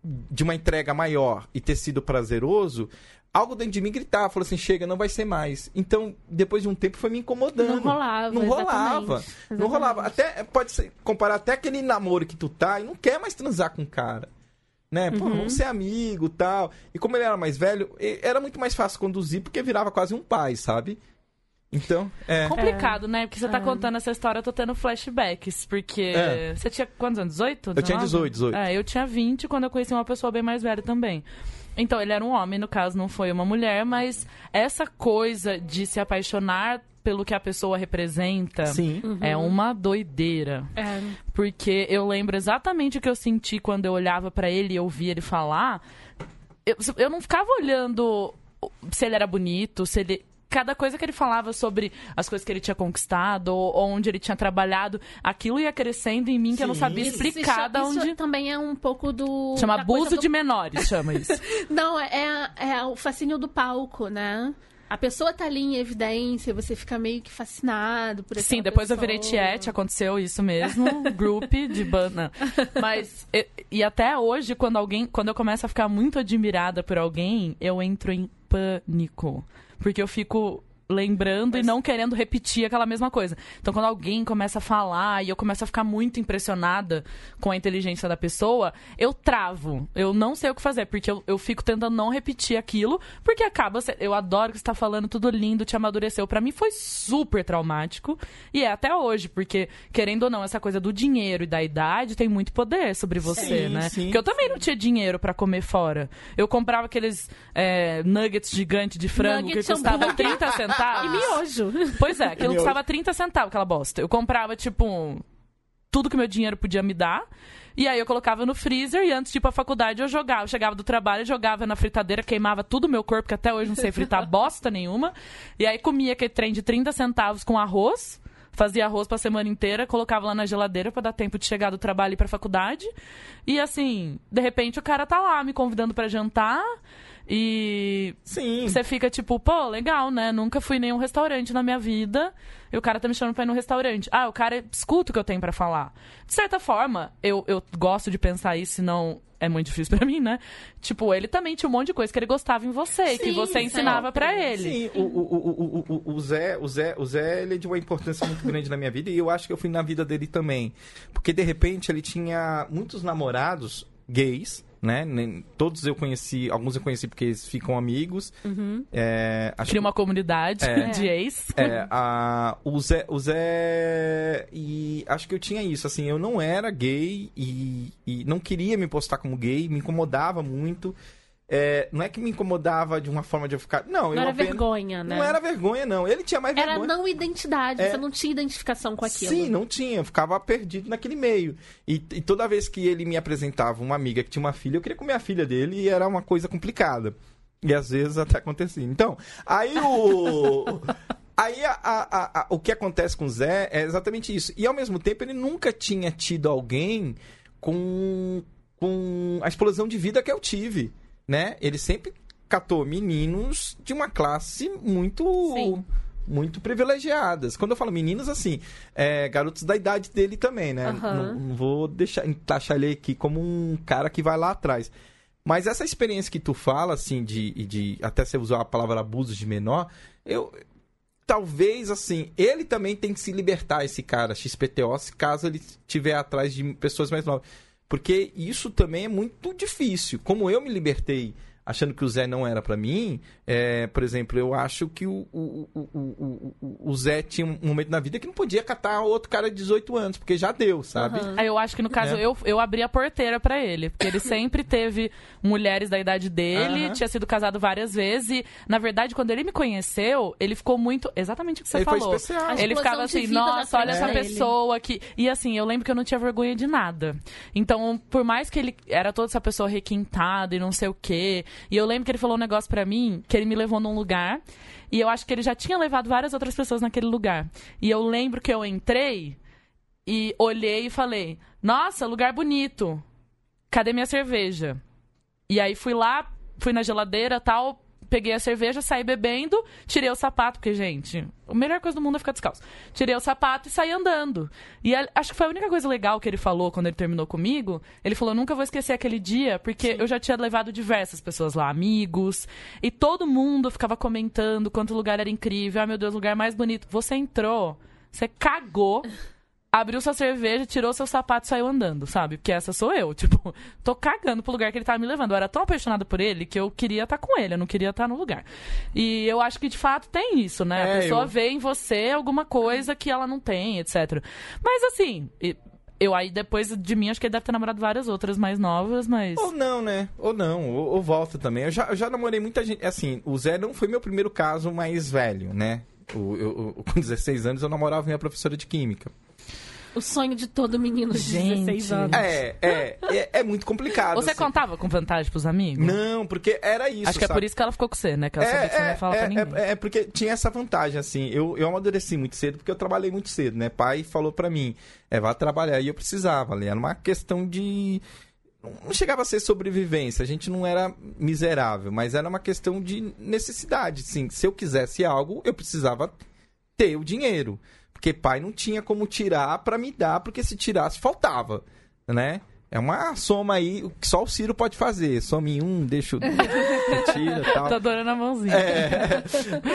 de uma entrega maior e ter sido prazeroso, algo dentro de mim gritava, falou assim, chega, não vai ser mais. Então, depois de um tempo, foi me incomodando. Não rolava, Não rolava. exatamente. Não rolava. Até, pode ser, comparar até aquele namoro que tu tá e não quer mais transar com o cara. Né? Pô, Uhum. vamos ser amigo tal. E como ele era mais velho, era muito mais fácil conduzir porque virava quase um pai, sabe? Então, é. Complicado, né? Porque você tá É. contando essa história, eu tô tendo flashbacks. Porque É. você tinha quantos anos? 18? Eu tinha 19? 18, 18. É, eu tinha 20 quando eu conheci uma pessoa bem mais velha também. Então, ele era um homem, no caso, não foi uma mulher, mas essa coisa de se apaixonar pelo que a pessoa representa Sim. é uma doideira. É. Porque eu lembro exatamente o que eu senti quando eu olhava pra ele e ouvia ele falar. Eu, eu não ficava olhando se ele era bonito, se ele. Cada coisa que ele falava sobre as coisas que ele tinha conquistado, ou onde ele tinha trabalhado, aquilo ia crescendo em mim que eu não sabia Isso explicar da isso onde. também é um pouco do. Chama abuso do- de menores, chama isso. Não, é, é o fascínio do palco, né? A pessoa tá ali em evidência, você fica meio que fascinado por Sim, depois eu pessoa. virei tiete, aconteceu isso mesmo, group de banda. Mas, e, e até hoje, quando alguém, quando eu começo a ficar muito admirada por alguém, eu entro em pânico. Porque eu fico lembrando e não querendo repetir aquela mesma coisa. Então, quando alguém começa a falar e eu começo a ficar muito impressionada com a inteligência da pessoa, eu travo. Eu não sei o que fazer, porque eu, eu fico tentando não repetir aquilo, porque acaba. Eu adoro que você tá falando tudo lindo, te amadureceu. Pra mim foi super traumático. E é até hoje, porque, querendo ou não, essa coisa do dinheiro e da idade tem muito poder sobre você, Sim, né? sim, porque eu também não tinha dinheiro pra comer fora. Eu comprava aqueles é, nuggets gigantes de frango Nuggets que custava hambúrguer. 30 centavos. E miojo. Pois é, aquilo Miojo. custava 30 centavos, aquela bosta. Eu comprava, tipo, tudo que meu dinheiro podia me dar. E aí eu colocava no freezer e antes de ir pra faculdade eu jogava. Eu chegava do trabalho, jogava na fritadeira, queimava tudo o meu corpo, que até hoje não sei fritar bosta nenhuma. E aí comia aquele trem de 30 centavos com arroz. Fazia arroz pra semana inteira, colocava lá na geladeira pra dar tempo de chegar do trabalho e ir pra faculdade. E assim, de repente o cara tá lá me convidando pra jantar. E Sim. você fica tipo, pô, legal, né? Nunca fui em nenhum restaurante na minha vida. E o cara tá me chamando pra ir no restaurante. Ah, o cara escuta o que eu tenho pra falar. De certa forma, eu, eu gosto de pensar isso, senão é muito difícil pra mim, né? Tipo, ele também tinha um monte de coisa que ele gostava em você e que Sim, você ensinava pra ele. Sim, o, o, o, o, o, o Zé, o Zé, o Zé, ele é de uma importância muito grande na minha vida e eu acho que eu fui na vida dele também. Porque de repente ele tinha muitos namorados gays, né? Nem- Todos eu conheci, alguns eu conheci porque eles ficam amigos. É, acho Cria uma comunidade É. de ex. É, a, o Zé, o Zé, e acho que eu tinha isso, assim, eu não era gay e, e não queria me postar como gay, me incomodava muito. É, não é que me incomodava de uma forma de eu ficar, não, eu Não era apenas- vergonha, né? Não era vergonha, não. Ele tinha mais Era vergonha. não identidade, É. você não tinha identificação com aquilo. Sim, não tinha. Eu ficava perdido naquele meio. E, e toda vez que ele me apresentava uma amiga que tinha uma filha, eu queria comer a filha dele e era uma coisa complicada. E às vezes até acontecia. Então, aí o. Aí a- a- a- o que acontece com o Zé é exatamente isso. E ao mesmo tempo ele nunca tinha tido alguém com, com a explosão de vida que eu tive. Né? Ele sempre catou meninos de uma classe muito Sim. muito privilegiadas. Quando eu falo meninos, assim, é, garotos da idade dele também, né? Aham. Não, não vou deixar taxar ele aqui como um cara que vai lá atrás. Mas essa experiência que tu fala, assim, de, de até você usar a palavra abuso de menor, eu talvez assim, ele também tem que se libertar esse cara XPTO, se caso ele estiver atrás de pessoas mais novas. Porque isso também é muito difícil. Como eu me libertei achando que o Zé não era pra mim, é, por exemplo, eu acho que o, o, o, o, o, o Zé tinha um momento na vida que não podia catar outro cara de 18 anos, porque já deu, sabe? Aí eu acho que no caso É. eu, eu abri a porteira pra ele, porque ele sempre teve mulheres da idade dele, Aham. tinha sido casado várias vezes e, na verdade, quando ele me conheceu, ele ficou muito exatamente o que você Ele falou. Ele ficava assim, nossa, olha essa dele. pessoa que. E assim, eu lembro que eu não tinha vergonha de nada. Então, por mais que ele era toda essa pessoa requintada e não sei o quê. E eu lembro que ele falou um negócio pra mim, que ele me levou num lugar. E eu acho que ele já tinha levado várias outras pessoas naquele lugar. E eu lembro que eu entrei e olhei e falei: Nossa, lugar bonito. Cadê minha cerveja? E aí fui lá, fui na geladeira tal, peguei a cerveja, saí bebendo, tirei o sapato, porque, gente, a melhor coisa do mundo é ficar descalço. Tirei o sapato e saí andando. E a- acho que foi a única coisa legal que ele falou quando ele terminou comigo. Ele falou: nunca vou esquecer aquele dia, porque eu já tinha levado diversas pessoas lá, amigos, e todo mundo ficava comentando quanto o lugar era incrível. Ah, meu Deus, lugar mais bonito. Você entrou, você cagou abriu sua cerveja, tirou seu sapato e saiu andando, sabe? Porque essa sou eu. Tipo, tô cagando pro lugar que ele tava me levando. Eu era tão apaixonada por ele que eu queria estar com ele, eu não queria estar no lugar. E eu acho que de fato tem isso, né? É, a pessoa eu- vê em você alguma coisa que ela não tem, etc. Mas assim. e- Eu aí, depois de mim, acho que ele deve ter namorado várias outras mais novas, mas. Ou não, né? Ou não, ou, ou volta também. Eu já, eu já namorei muita gente. Assim, o Zé não foi meu primeiro caso mais velho, né? O, eu, eu- com 16 anos eu namorava minha professora de química. O sonho de todo menino de Gente. 16 anos. É, é, é, é muito complicado. Você assim. contava com vantagem pros amigos? Não, porque era isso. Acho que é sabe? por isso que ela ficou com você, né? Que ela sabia que você não ia falar é, pra ninguém. é, é porque tinha essa vantagem, assim. Eu, eu amadureci muito cedo porque eu trabalhei muito cedo, né? Pai falou pra mim, é, vá trabalhar. E eu precisava, ali. Era uma questão de. Não chegava a ser sobrevivência, a gente não era miserável, mas era uma questão de necessidade, sim. Se eu quisesse algo, eu precisava ter o dinheiro. Porque pai não tinha como tirar pra me dar, porque se tirasse, faltava, né? É uma soma aí que só o Ciro pode fazer. Some em um, deixa o. Tira tal. Tô adorando a mãozinha. É.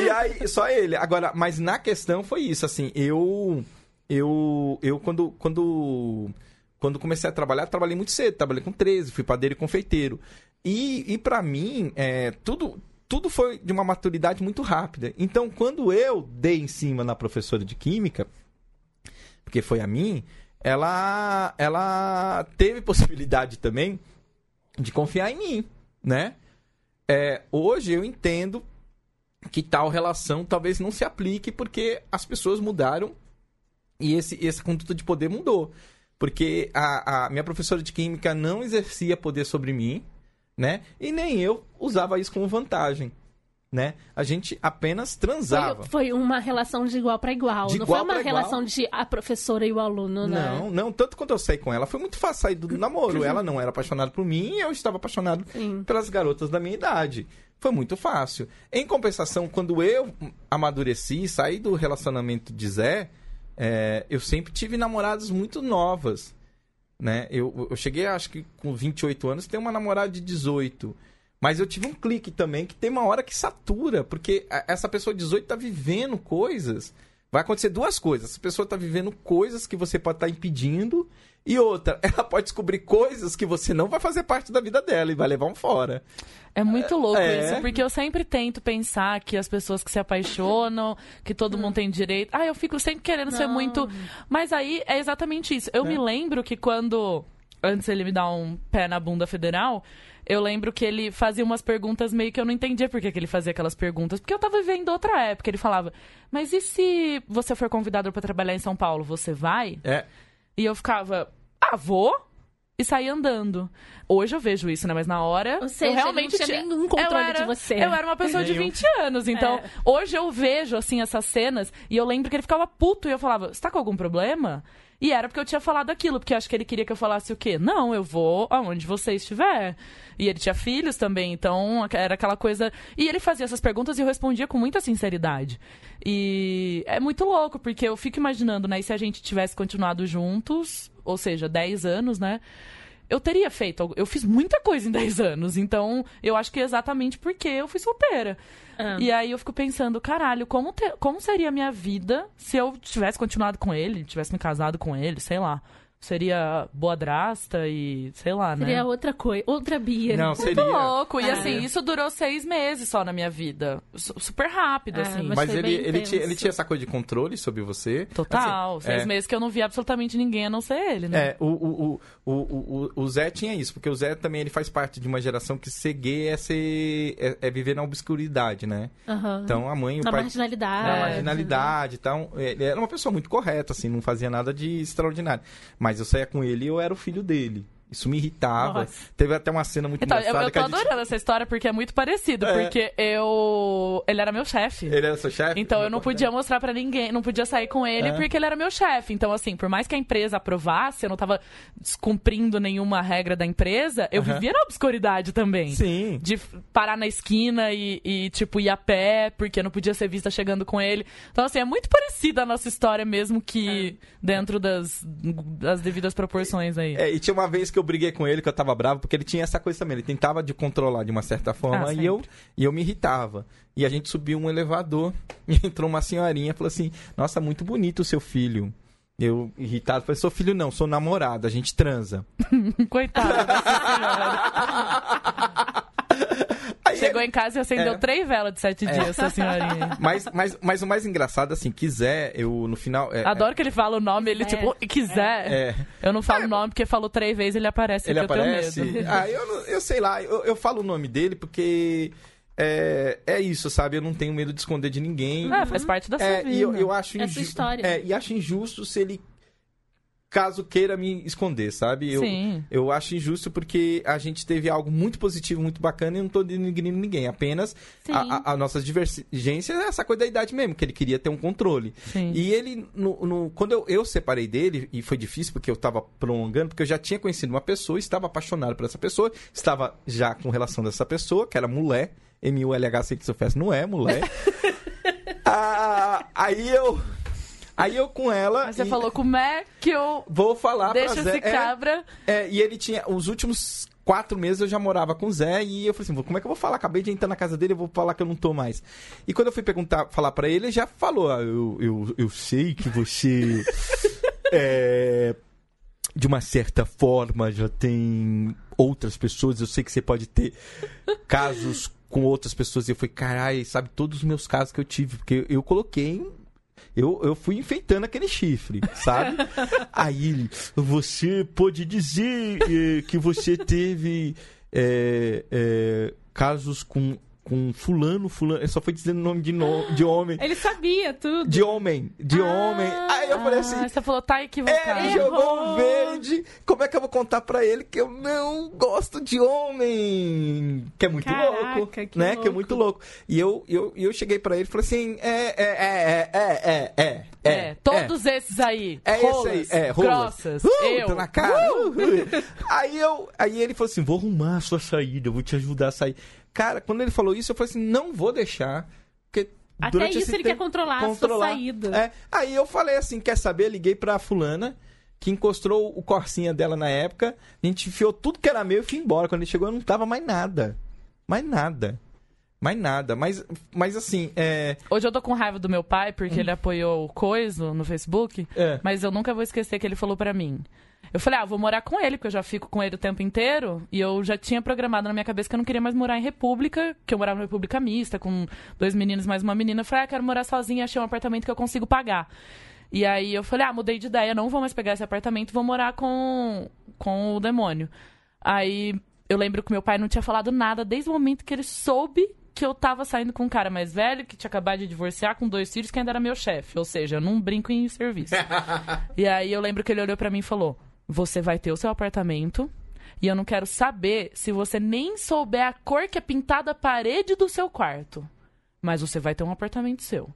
E aí, só ele. Agora, mas na questão foi isso, assim, eu. Eu. Eu, quando. Quando. Quando comecei a trabalhar, trabalhei muito cedo. Trabalhei com 13, fui padeiro e confeiteiro. E, e para mim, é, tudo. Tudo foi de uma maturidade muito rápida. Então, quando eu dei em cima na professora de química, porque foi a mim, ela, ela teve possibilidade também de confiar em mim, né? É, hoje eu entendo que tal relação talvez não se aplique porque as pessoas mudaram e esse, essa conduta de poder mudou. Porque a, a minha professora de química não exercia poder sobre mim, né? E nem eu usava isso como vantagem né? A gente apenas transava. Foi, foi uma relação de igual para igual. De não igual foi uma pra igual. relação de a professora e o aluno, né? Não, não, tanto quanto eu saí com ela, foi muito fácil sair do namoro. ela não era apaixonada por mim e eu estava apaixonado Sim. pelas garotas da minha idade. Foi muito fácil. Em compensação, quando eu amadureci, saí do relacionamento de Zé, é, eu sempre tive namoradas muito novas. Né? Eu, eu cheguei, acho que com 28 anos, tenho uma namorada de 18. Mas eu tive um clique também que tem uma hora que satura, porque essa pessoa de 18 tá vivendo coisas. Vai acontecer duas coisas. Essa pessoa tá vivendo coisas que você pode estar impedindo. E outra, ela pode descobrir coisas que você não vai fazer parte da vida dela e vai levar um fora. É muito louco É. isso, porque eu sempre tento pensar que as pessoas que se apaixonam, que todo mundo tem direito. Ah, eu fico sempre querendo ser Não. muito. Mas aí é exatamente isso. Eu É. me lembro que quando. Antes ele me dar um pé na bunda federal, eu lembro que ele fazia umas perguntas meio que eu não entendia por que, que ele fazia aquelas perguntas. Porque eu tava vivendo outra época. Ele falava, mas e se você for convidado pra trabalhar em São Paulo, você vai? É. E eu ficava, ah, vou? E saí andando. Hoje eu vejo isso, né? Mas na hora. Ou seja, eu realmente não tinha nenhum controle era, de você. Eu era uma pessoa de Nenhum. 20 anos. Então, É. hoje eu vejo, assim, essas cenas. E eu lembro que ele ficava puto. E eu falava, você tá com algum problema? E era porque eu tinha falado aquilo. Porque eu acho que ele queria que eu falasse o quê? Não, eu vou aonde você estiver. E ele tinha filhos também. Então, era aquela coisa. E ele fazia essas perguntas e eu respondia com muita sinceridade. E é muito louco, porque eu fico imaginando, né? E se a gente tivesse continuado juntos, ou seja, 10 anos, né? Eu teria feito. Eu fiz muita coisa em 10 anos. Então, eu acho que é exatamente porque eu fui solteira. Ah. E aí eu fico pensando, caralho, como, te- como seria a minha vida se eu tivesse continuado com ele, tivesse me casado com ele, sei lá. Seria boadrasta e sei lá, né? Seria outra coisa, outra Bia. Não, Muito seria. louco. E É. assim, isso durou seis meses só na minha vida. Su- Super rápido, É, assim. mas- Mas ele, ele, tinha, ele tinha essa coisa de controle sobre você. Total. Assim, seis é. meses que eu não vi absolutamente ninguém a não ser ele, né? É, o, o, o, o, o, o Zé tinha isso, porque o Zé também ele faz parte de uma geração que ser gay é, ser, é, é viver na obscuridade, né? Aham. Então a mãe e o Na pai. marginalidade. Na marginalidade então Ele era uma pessoa muito correta, assim, não fazia nada de extraordinário. Mas eu saía com ele e eu era o filho dele. Isso me irritava. Nossa. Teve até uma cena muito Então, eu, engraçada eu que tô a gente... adorando essa história porque é muito parecido. É. Porque eu. Ele era meu chefe. Ele era seu chefe? Então eu não podia mostrar pra ninguém, não podia sair com ele É. porque ele era meu chefe. Então, assim, por mais que a empresa aprovasse, eu não tava descumprindo nenhuma regra da empresa, eu vivia na obscuridade também. Sim. De parar na esquina e, e, tipo, ir a pé, porque eu não podia ser vista chegando com ele. Então, assim, é muito parecida a nossa história, mesmo que dentro das, das devidas proporções aí. É, e tinha uma vez que eu briguei com ele, que eu tava bravo, porque ele tinha essa coisa também. Ele tentava de controlar de uma certa forma Ah, e, eu, e eu me irritava. E a gente subiu um elevador e entrou uma senhorinha e falou assim: Nossa, muito bonito o seu filho. Eu, irritado, falei: Sou filho não, sou namorado, a gente transa. Senhora. Aí Chegou em casa e acendeu É. três velas de sete dias, essa senhorinha. Mas, mas, mas o mais engraçado, assim, quiser, eu no final. é- Adoro que ele fala o nome, ele tipo, quiser. É, Eu não falo o nome porque falou três vezes ele aparece ele eu aparece. tenho medo. Ah, eu, eu sei lá, eu, eu falo o nome dele porque. É, é isso, sabe? Eu não tenho medo de esconder de ninguém. Ah, faz parte da sua É, vida. e eu, eu acho É inju- sua história. É, e acho injusto se ele, caso queira me esconder, sabe? Eu, Sim. eu acho injusto porque a gente teve algo muito positivo, muito bacana e não tô denigrindo ninguém. Apenas a, a, a nossa divergência é essa coisa da idade mesmo, que ele queria ter um controle. Sim. E ele, no, no- quando eu, eu separei dele, e foi difícil porque eu tava prolongando, porque eu já tinha conhecido uma pessoa, estava apaixonado por essa pessoa, estava já com relação dessa pessoa, que era mulher, M-U-L-H-C que se não é mulher. Ah, aí eu. Aí eu com ela. Aí você e- falou, como é que eu Vou falar deixo pra Zé. esse É, cabra... É, e ele tinha. Os últimos quatro meses eu já morava com o Zé e eu falei assim: como é que eu vou falar? Acabei de entrar na casa dele, eu vou falar que eu não tô mais. E quando eu fui perguntar, falar pra ele, ele já falou: ah, eu, eu, eu sei que você. é, de uma certa forma já tem outras pessoas, eu sei que você pode ter casos com outras pessoas. E eu falei, caralho, sabe todos os meus casos que eu tive, porque eu coloquei. Eu, eu fui enfeitando aquele chifre, sabe? Aí ele, você pode dizer eh, que você teve eh, eh, casos com, com fulano, fulano. Ele só foi dizendo o nome de, no, de homem. Ele sabia tudo. De homem, de Ah, homem. Aí eu falei assim, você falou, tá equivocado. é, jogou um verde. Como é que eu vou contar pra ele que eu não gosto de homem? Que é muito Caraca, louco, que né? louco. Que é muito louco. E eu, eu, eu cheguei pra ele e falei assim, é, é, é, é, é, é, é. É, todos esses aí. É rolas, esse aí, é, rolas. grossas, Uh, eu. Tô na cara. uh, uh. aí, eu, aí ele falou assim: vou arrumar a sua saída, eu vou te ajudar a sair. Cara, quando ele falou isso, eu falei assim: não vou deixar. Porque Até durante isso esse ele quer tempo- controlar, a sua saída. É. Aí eu falei assim: quer saber? Liguei pra Fulana. Que encostou o corsinha dela na época, a gente enfiou tudo que era meu e fui embora. Quando ele chegou, não tava mais nada. Mais nada. Mais nada. Mas, mas assim, é. Hoje eu tô com raiva do meu pai porque ele apoiou o Coiso no Facebook, É. mas eu nunca vou esquecer que ele falou pra mim. Eu falei, ah, vou morar com ele, porque eu já fico com ele o tempo inteiro. E eu já tinha programado na minha cabeça que eu não queria mais morar em República, que eu morava em República Mista, com dois meninos mais uma menina. Eu falei, ah, quero morar sozinha, achei um apartamento que eu consigo pagar. E aí eu falei, ah, mudei de ideia, não vou mais pegar esse apartamento, vou morar com, com o demônio. Aí eu lembro que meu pai não tinha falado nada desde o momento que ele soube que eu tava saindo com um cara mais velho, que tinha acabado de divorciar, com dois filhos, que ainda era meu chefe. Ou seja, eu não brinco em serviço. e aí eu lembro que ele olhou pra mim e falou: Você vai ter o seu apartamento. E eu não quero saber se você nem souber a cor que é pintada a parede do seu quarto. Mas você vai ter um apartamento seu.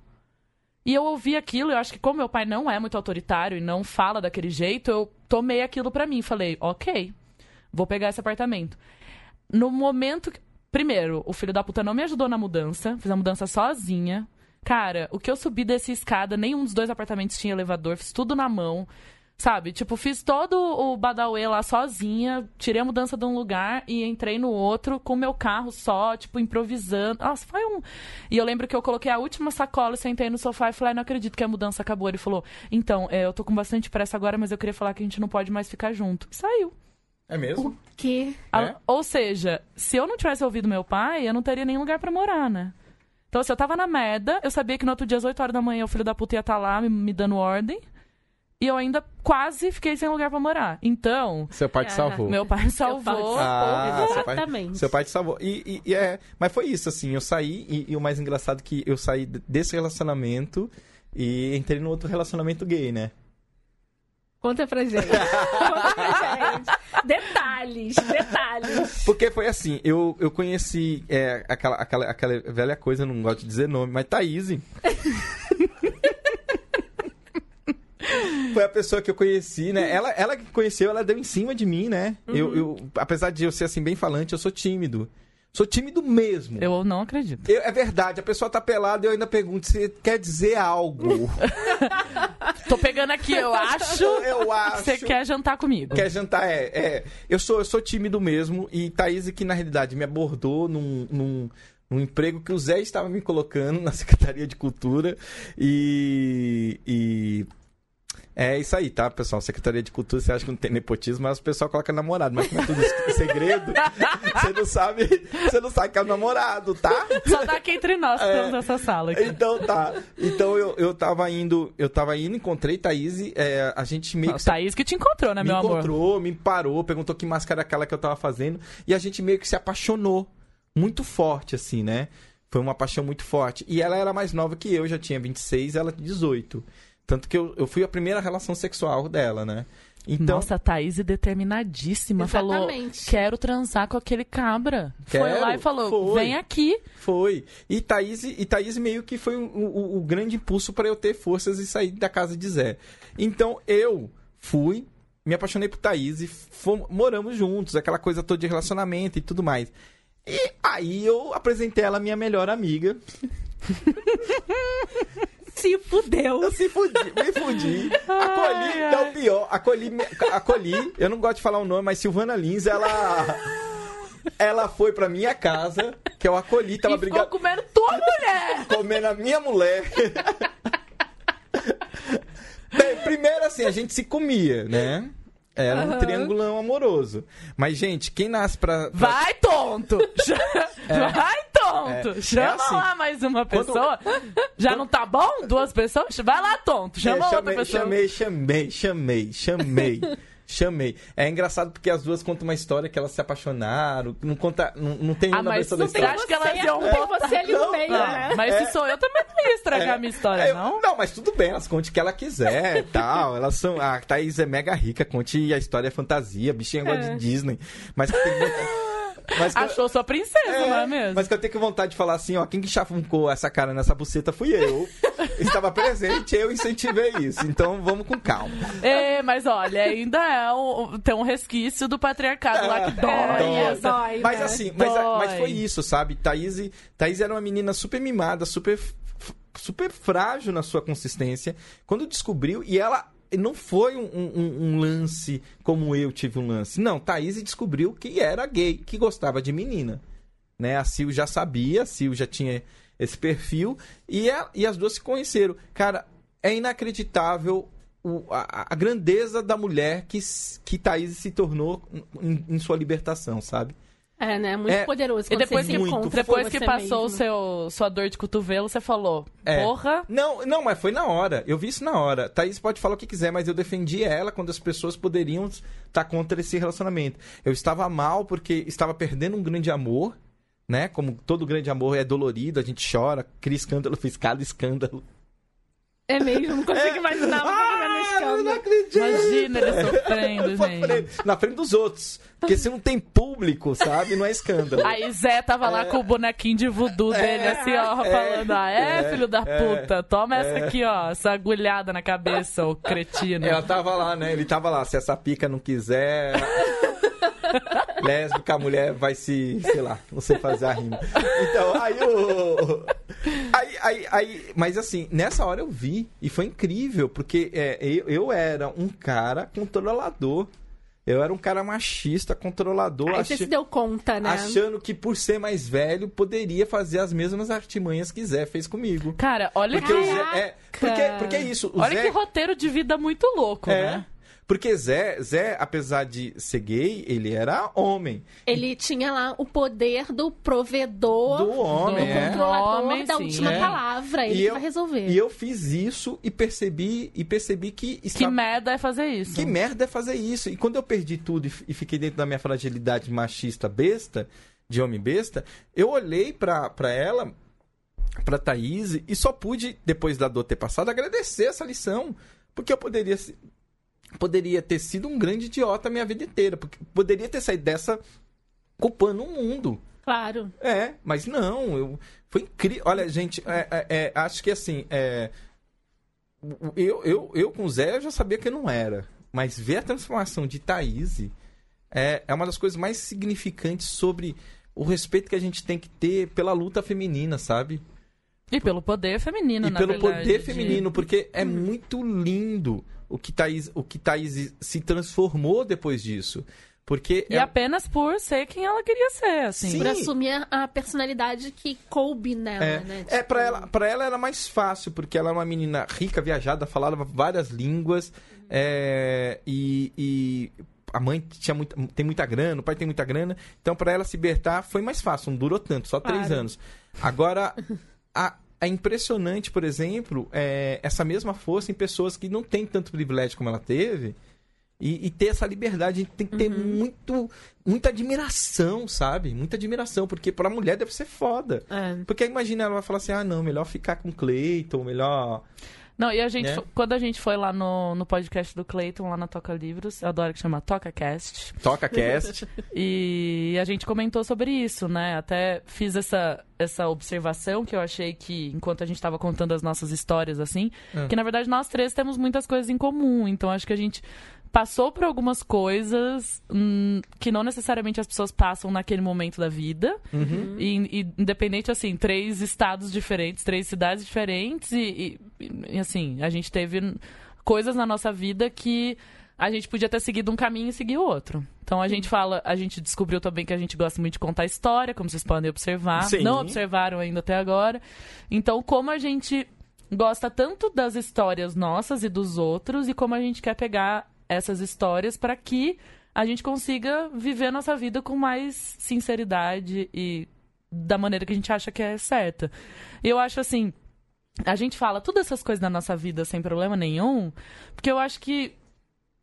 E eu ouvi aquilo, eu acho que como meu pai não é muito autoritário e não fala daquele jeito, eu tomei aquilo pra mim. Falei, ok, vou pegar esse apartamento. No momento. que- Primeiro, o filho da puta não me ajudou na mudança, fiz a mudança sozinha. Cara, o que eu subi dessa escada, nenhum dos dois apartamentos tinha elevador, fiz tudo na mão. Sabe? Tipo, fiz todo o Badauê lá sozinha, tirei a mudança de um lugar e entrei no outro com o meu carro só, tipo, improvisando. Nossa, foi um. E eu lembro que eu coloquei a última sacola, sentei no sofá e falei, "Ai, não acredito que a mudança acabou. Ele falou, então, é, eu tô com bastante pressa agora, mas eu queria falar que a gente não pode mais ficar junto. E saiu. É mesmo? Que A- É? Ou seja, se eu não tivesse ouvido meu pai, eu não teria nem lugar pra morar, né? Então, se eu tava na merda, eu sabia que no outro dia, às 8 horas da manhã, o filho da puta ia estar lá me, me dando ordem. E eu ainda quase fiquei sem lugar pra morar. Então, Seu pai te Ah, salvou. meu pai me salvou. Ah, seu pai- Exatamente. Seu pai te salvou. E, e- e é, mas foi isso, assim, eu saí, e, e o mais engraçado é que eu saí desse relacionamento e entrei no outro relacionamento gay, né? Conta pra gente. Conta pra gente. Detalhes, detalhes. Porque foi assim, eu, eu conheci é, aquela, aquela, aquela velha coisa, não gosto de dizer nome, mas Thaís. Foi a pessoa que eu conheci, né? Ela, ela que conheceu, ela deu em cima de mim, né? Eu, eu, apesar de eu ser assim bem falante, eu sou tímido. Sou tímido mesmo. Eu não acredito. Eu- é verdade, a pessoa tá pelada e eu ainda pergunto se quer dizer algo. Tô pegando aqui, eu acho. eu acho. Você quer jantar comigo. Quer jantar? É, é. Eu sou, eu sou tímido mesmo. E Thaís, que na realidade me abordou num, num, num emprego que o Zé estava me colocando na Secretaria de Cultura. E. e é isso aí, tá, pessoal? Secretaria de Cultura, você acha que não tem nepotismo, mas o pessoal coloca namorado. Mas como é tudo segredo, você não sabe. Você não sabe que é o namorado, tá? Só tá aqui entre nós, que É. estamos nessa sala aqui. Então tá. Então eu, eu tava indo, eu tava indo, encontrei Thaís, é, a gente meio que Thaís que te encontrou, né, me meu amor? encontrou, me parou, perguntou que máscara era aquela que eu tava fazendo. E a gente meio que se apaixonou. Muito forte, assim, né? Foi uma paixão muito forte. E ela era mais nova que eu, já tinha 26, ela 18. Tanto que eu, eu fui a primeira relação sexual dela, né? Então, Nossa, a Thaís é determinadíssima. Falou, Exatamente. quero transar com aquele cabra. foi Quero, lá e falou, foi. vem aqui. Foi. E Thaís, e Thaís meio que foi o, o- o grande impulso para eu ter forças e sair da casa de Zé. Então eu fui, me apaixonei por Thaís e fomos, moramos juntos, aquela coisa toda de relacionamento e tudo mais. E aí eu apresentei ela à minha melhor amiga. Se fudeu. Eu se fudi, me fudi. Acolhi, Ai, não, ai. pior, acolhi, acolhi, eu não gosto de falar o nome, mas Silvana Lins, ela... Ela foi pra minha casa, que eu acolhi, tava e ficou brigando, comendo tua mulher. comendo a minha mulher. Bem, primeiro assim, a gente se comia, né? Era um Aham. triangulão amoroso. Mas, gente, quem nasce pra. pra- Vai, tonto! Vai, tonto! É. Chama É assim. lá mais uma Quando- pessoa. Já não tá bom? Duas pessoas? Vai lá, tonto! Chama É, outra chamei, pessoa. chamei, chamei, chamei, chamei. Chamei. É engraçado porque as duas contam uma história que elas se apaixonaram. Não conta. Não, não tem Ah, um mas da não tem- história. acho que elas iam é botar- você ali no Não, meio, né? Mas se sou eu, também não ia estragar a minha história, É, não? Não, mas tudo bem, elas conte o que ela quiser e tal. Elas são. A Thaís é mega rica, conte a história é fantasia, bichinha gosta É. de Disney. Mas que tem mas que eu- Achou sua princesa, é, não é mesmo? Mas que eu tenho que vontade de falar assim, ó, quem que chafuncou essa cara nessa buceta fui eu. Estava presente, eu incentivei isso. Então vamos com calma. É, mas olha, ainda é um, tem um resquício do patriarcado lá que dói. É, essa- dói, Mas né? assim, mas, Dói. mas foi isso, sabe? Thaís, Thaís era uma menina super mimada, super, super frágil na sua consistência. Quando descobriu, e ela não foi um, um- um lance como eu tive um lance. Não, Thaís descobriu que era gay, que gostava de menina. Né? A Sil já sabia, a Sil já tinha esse perfil, e, a- e as duas se conheceram. Cara, é inacreditável o- a, a grandeza da mulher que, que Thaís se tornou em- em sua libertação, sabe? É, né? Muito É, poderoso. E depois que, muito. depois que passou o mesmo. seu, sua dor de cotovelo, você falou, É. porra, Não, não, mas foi na hora. Eu vi isso na hora. Thaís pode falar o que quiser, mas eu defendi ela quando as pessoas poderiam estar contra esse relacionamento. Eu estava mal porque estava perdendo um grande amor, né? Como todo grande amor é dolorido, a gente chora, cria escândalo, fiz cada escândalo. É mesmo, não consigo imaginar você Ah, não escândalo. acredito! imagina ele sofrendo, Eu falei, gente. Na frente dos outros. Porque se não tem público, sabe? Não é escândalo. Aí Zé tava lá com o bonequinho de voodoo dele, assim, ó, é, falando, ah, é, é, filho da é, puta, toma essa é. aqui, ó, essa agulhada na cabeça, ô cretino. Ela tava lá, né? Ele tava lá. Se essa pica não quiser. lésbica, a mulher vai se. Sei lá, não sei fazer a rima. Então, aí o. Aí, aí, aí, mas assim, nessa hora eu vi. E foi incrível, porque é, eu, eu era um cara controlador. Eu era um cara machista, controlador. Aí você se deu conta, né? Achando que por ser mais velho poderia fazer as mesmas artimanhas que Zé fez comigo. Cara, olha Porque que, o Zé. É, porque, porque é isso. O olha Zé, que roteiro de vida muito louco, é. né? Porque Zé, Zé, apesar de ser gay, ele era homem. Ele tinha lá o poder do provedor, Do homem, do é. controlador Homem, da sim, última é. palavra. Ele E que eu- vai resolver. E eu fiz isso e percebi e percebi que Que estava- merda é fazer isso. que merda é fazer isso. E quando eu perdi tudo e e fiquei dentro da minha fragilidade machista besta, de homem besta, eu olhei pra, pra ela, pra Thaís, e só pude, depois da dor ter passado, agradecer essa lição. Porque eu poderia, poderia ter sido um grande idiota a minha vida inteira. Porque poderia ter saído dessa culpando o mundo. Claro. É, mas não, eu, foi incrível. Olha, gente, é, é, é, acho que assim, é, eu, eu, eu com o Zé eu já sabia que eu não era. Mas ver a transformação de Thaís é, é uma das coisas mais significantes sobre o respeito que a gente tem que ter pela luta feminina, sabe? E pelo poder feminino, e na pelo verdade, poder de- feminino, porque é muito lindo o que Thaís, o que Thaís se transformou depois disso. Porque E é- apenas por ser quem ela queria ser, assim. Sim. Por assumir a- personalidade que coube nela, É, né? é Tipo, pra, ela, pra ela era mais fácil, porque ela era uma menina rica, viajada, falava várias línguas, é, e, e a mãe tinha muita, tem muita grana, o pai tem muita grana, então pra ela se libertar foi mais fácil, não durou tanto, só três Claro. anos. Agora, a, é impressionante, por exemplo, é, essa mesma força em pessoas que não têm tanto privilégio como ela teve, e, e ter essa liberdade, a gente tem que ter muito, muita admiração, sabe? Muita admiração, porque pra mulher deve ser foda. É. Porque imagina, ela vai falar assim: ah, não, melhor ficar com Cleiton, melhor. Não, e a gente, Né? quando a gente foi lá no, no podcast do Clayton, lá na Toca Livros, eu adoro que chama Toca Cast, Toca cast. e a gente comentou sobre isso, né? Até fiz essa, essa observação que eu achei que, enquanto a gente tava contando as nossas histórias, assim, Ah. que na verdade nós três temos muitas coisas em comum, então acho que a gente passou por algumas coisas hum, que não necessariamente as pessoas passam naquele momento da vida. Uhum. E, e, independente, assim, três estados diferentes, três cidades diferentes. E, e, e, assim, a gente teve coisas na nossa vida que a gente podia ter seguido um caminho e seguir o outro. Então a gente fala, a gente descobriu também que a gente gosta muito de contar história, como vocês podem observar. Sim. Não observaram ainda até agora. Então, como a gente gosta tanto das histórias nossas e dos outros, e como a gente quer pegar essas histórias para que a gente consiga viver a nossa vida com mais sinceridade e da maneira que a gente acha que é certa. Eu acho assim, a gente fala todas essas coisas na nossa vida sem problema nenhum, porque eu acho que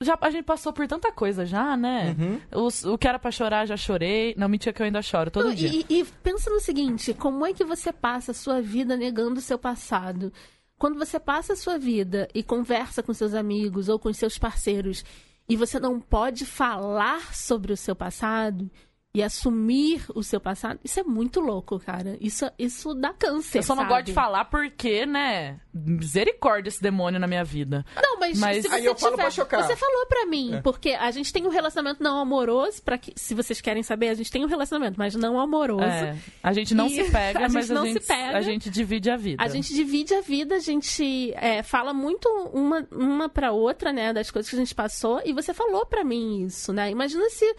já, a gente passou por tanta coisa já, né? Uhum. Os- o que era pra chorar, já chorei. Não, mentira que eu ainda choro todo Não, dia. E, e pensa no seguinte: como é que você passa a sua vida negando o seu passado? Quando você passa a sua vida e conversa com seus amigos ou com seus parceiros e você não pode falar sobre o seu passado e assumir o seu passado, isso é muito louco, cara. Isso, isso dá câncer. Eu só não sabe? gosto de falar porque, né? Misericórdia esse demônio na minha vida. Não, mas, Mas- se você Aí eu falo tiver, pra chocar. Você falou pra mim, É. porque a gente tem um relacionamento não amoroso, para que se vocês querem saber, a gente tem um relacionamento, mas não amoroso. É, a gente não E se pega, a mas gente a não gente, se pega. a gente divide a vida. A gente divide a vida, a gente é, fala muito uma, uma pra outra, né, das coisas que a gente passou, e você falou pra mim isso, né? Imagina se,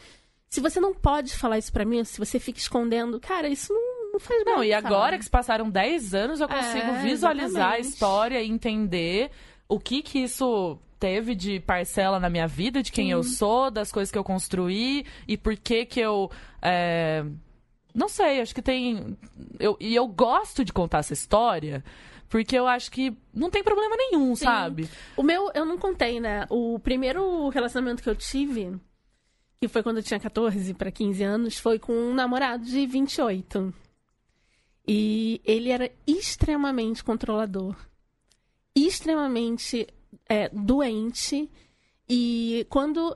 se você não pode falar isso pra mim, se você fica escondendo. Cara, isso não, não faz bem. Não, e sabe? agora que se passaram 10 anos, eu consigo É, visualizar a exatamente. história e entender o que que isso teve de parcela na minha vida, de quem eu sou, das coisas que eu construí e por que que eu. é, Não sei, acho que tem. Eu, e eu gosto de contar essa história. Porque eu acho que não tem problema nenhum, Sim. sabe? O meu, eu não contei, né? O primeiro relacionamento que eu tive, que foi quando eu tinha 14 pra 15 anos, foi com um namorado de 28. E ele era extremamente controlador, extremamente é, doente. E quando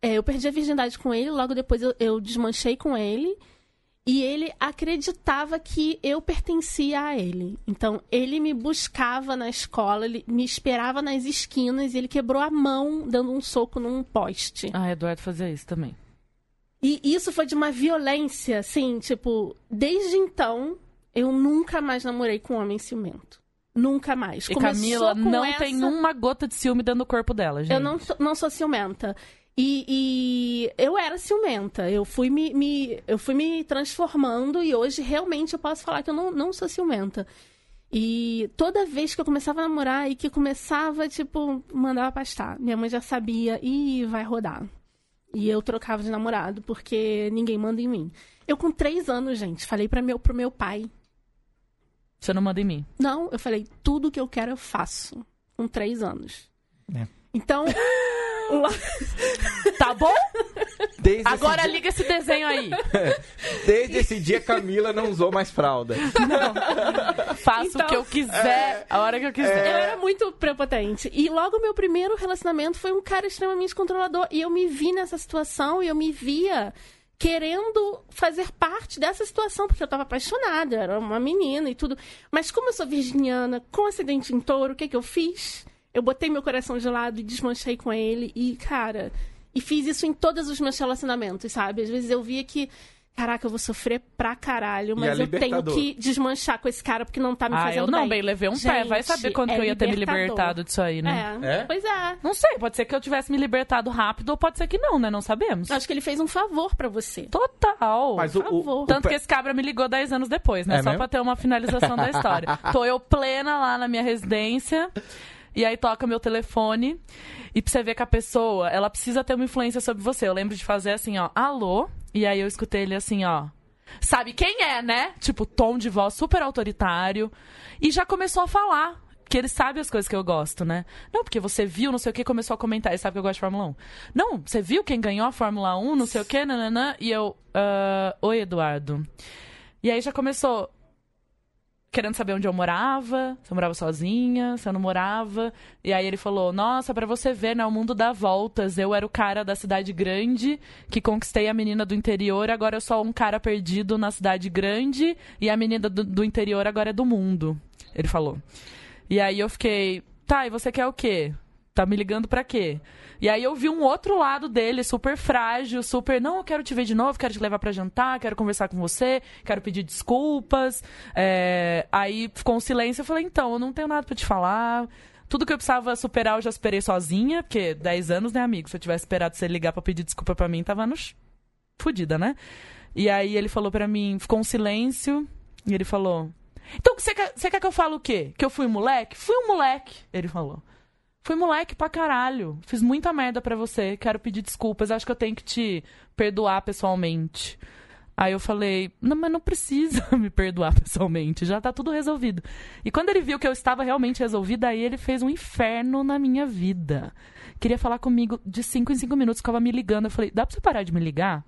é, eu perdi a virgindade com ele, logo depois eu, eu desmanchei com ele. E ele acreditava que eu pertencia a ele. Então, ele me buscava na escola, ele me esperava nas esquinas e ele quebrou a mão dando um soco num poste. Ah, Eduardo fazia isso também. E isso foi de uma violência, assim, tipo, desde então, eu nunca mais namorei com um homem ciumento. Nunca mais. E Começou Camila não essa- tem uma gota de ciúme dentro do corpo dela, gente. Eu não, não sou ciumenta. E, e eu era ciumenta. Eu fui me, me- eu fui me transformando e hoje realmente eu posso falar que eu não, não sou ciumenta. E toda vez que eu começava a namorar e que começava, tipo, mandava pastar. Minha mãe já sabia, e vai rodar. E eu trocava de namorado, porque ninguém manda em mim. Eu, com três anos, gente, falei pra meu, pro meu pai. Você não manda em mim. Não, eu falei, tudo que eu quero eu faço. Com três anos. É. Então. lá- Tá bom? Desde Agora esse liga esse desenho aí. dia, desde esse dia, Camila não usou mais fralda. Faço Então, o que eu quiser, a hora que eu quiser. Eu era muito prepotente. E logo meu primeiro relacionamento foi um cara extremamente controlador. E eu me vi nessa situação e eu me via querendo fazer parte dessa situação, porque eu tava apaixonada, eu era uma menina e tudo. Mas como eu sou virginiana, com acidente em touro, o que que eu fiz? Eu botei meu coração de lado e desmanchei com ele. E, cara, e fiz isso em todos os meus relacionamentos, sabe? Às vezes eu via que. Caraca, eu vou sofrer pra caralho, mas é eu tenho libertador. que desmanchar com esse cara porque não tá me Ah, fazendo eu não, bem. bem, levei um pé. Vai Gente, saber quando é que eu ia ter me libertador. libertado disso aí, né? É. É? Pois é. Não sei, pode ser que eu tivesse me libertado rápido ou pode ser que não, né? Não sabemos. Acho que ele fez um favor pra você. Total. Mas o, Por o, favor. o Tanto pé- que esse cabra me ligou 10 anos depois, né? É Só mesmo? pra ter uma finalização da história. Tô eu plena lá na minha residência. E aí toca meu telefone. E pra você ver que a pessoa, ela precisa ter uma influência sobre você. Eu lembro de fazer assim, ó, alô. E aí eu escutei ele assim, ó. Sabe quem é, né? Tipo, tom de voz super autoritário. E já começou a falar. Que ele sabe as coisas que eu gosto, né? Não, porque você viu, não sei o que, começou a comentar. Ele sabe que eu gosto de Fórmula 1. Não, você viu quem ganhou a Fórmula 1, não sei o que, nananã. E eu, ah, oi, Eduardo. E aí já começou querendo saber onde eu morava, se eu morava sozinha, se eu não morava. E aí ele falou: Nossa, pra você ver, né? O mundo dá voltas. Eu era o cara da cidade grande que conquistei a menina do interior, agora eu sou um cara perdido na cidade grande e a menina do, do interior agora é do mundo. Ele falou. E aí eu fiquei: Tá, e você quer o quê? Tá me ligando pra quê? E aí eu vi um outro lado dele, super frágil, super. Não, eu quero te ver de novo, quero te levar pra jantar, quero conversar com você, quero pedir desculpas. É... Aí ficou um silêncio. Eu falei, então, eu não tenho nada pra te falar. Tudo que eu precisava superar, eu já superei sozinha, porque 10 anos, né, amigo? Se eu tivesse esperado você ligar pra pedir desculpa pra mim, tava no. fudida, né? E aí ele falou pra mim, ficou um silêncio, e ele falou. Então, você quer, você quer que eu fale o quê? Que eu fui moleque? Fui um moleque, ele falou. Fui moleque pra caralho. Fiz muita merda pra você. Quero pedir desculpas. Acho que eu tenho que te perdoar pessoalmente. Aí eu falei, não, mas não precisa me perdoar pessoalmente, já tá tudo resolvido. E quando ele viu que eu estava realmente resolvida, aí ele fez um inferno na minha vida. Queria falar comigo de cinco em cinco minutos, ficava me ligando. Eu falei, dá pra você parar de me ligar?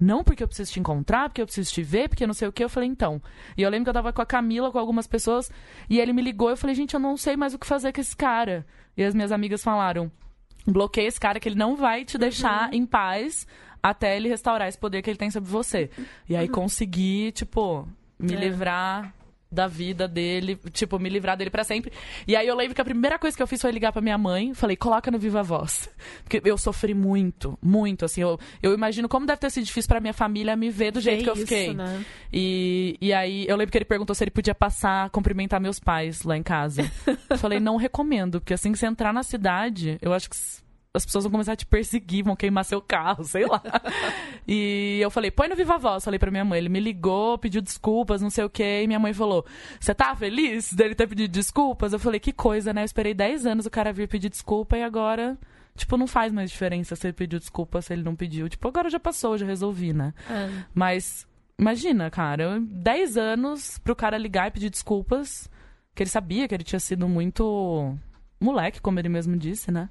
Não, porque eu preciso te encontrar, porque eu preciso te ver, porque não sei o que. Eu falei, então. E eu lembro que eu tava com a Camila, com algumas pessoas, e ele me ligou. Eu falei, gente, eu não sei mais o que fazer com esse cara. E as minhas amigas falaram: bloqueia esse cara que ele não vai te deixar uhum. em paz até ele restaurar esse poder que ele tem sobre você. E aí consegui, tipo, me é. livrar da vida dele, tipo, me livrar dele para sempre. E aí eu lembro que a primeira coisa que eu fiz foi ligar para minha mãe, falei, coloca no Viva Voz. Porque eu sofri muito, muito, assim, eu, eu imagino como deve ter sido difícil para minha família me ver do jeito que, que eu fiquei. Né? E, e aí eu lembro que ele perguntou se ele podia passar, cumprimentar meus pais lá em casa. eu falei, não recomendo, porque assim que você entrar na cidade, eu acho que as pessoas vão começar a te perseguir, vão queimar seu carro, sei lá. e eu falei, põe no Viva Voz, falei pra minha mãe. Ele me ligou, pediu desculpas, não sei o quê, e minha mãe falou: Você tá feliz dele ter pedido desculpas? Eu falei, que coisa, né? Eu esperei 10 anos o cara vir pedir desculpa e agora. Tipo, não faz mais diferença se ele pediu desculpa, se ele não pediu. Tipo, agora já passou, já resolvi, né? É. Mas, imagina, cara, 10 anos pro cara ligar e pedir desculpas, que ele sabia que ele tinha sido muito moleque, como ele mesmo disse, né?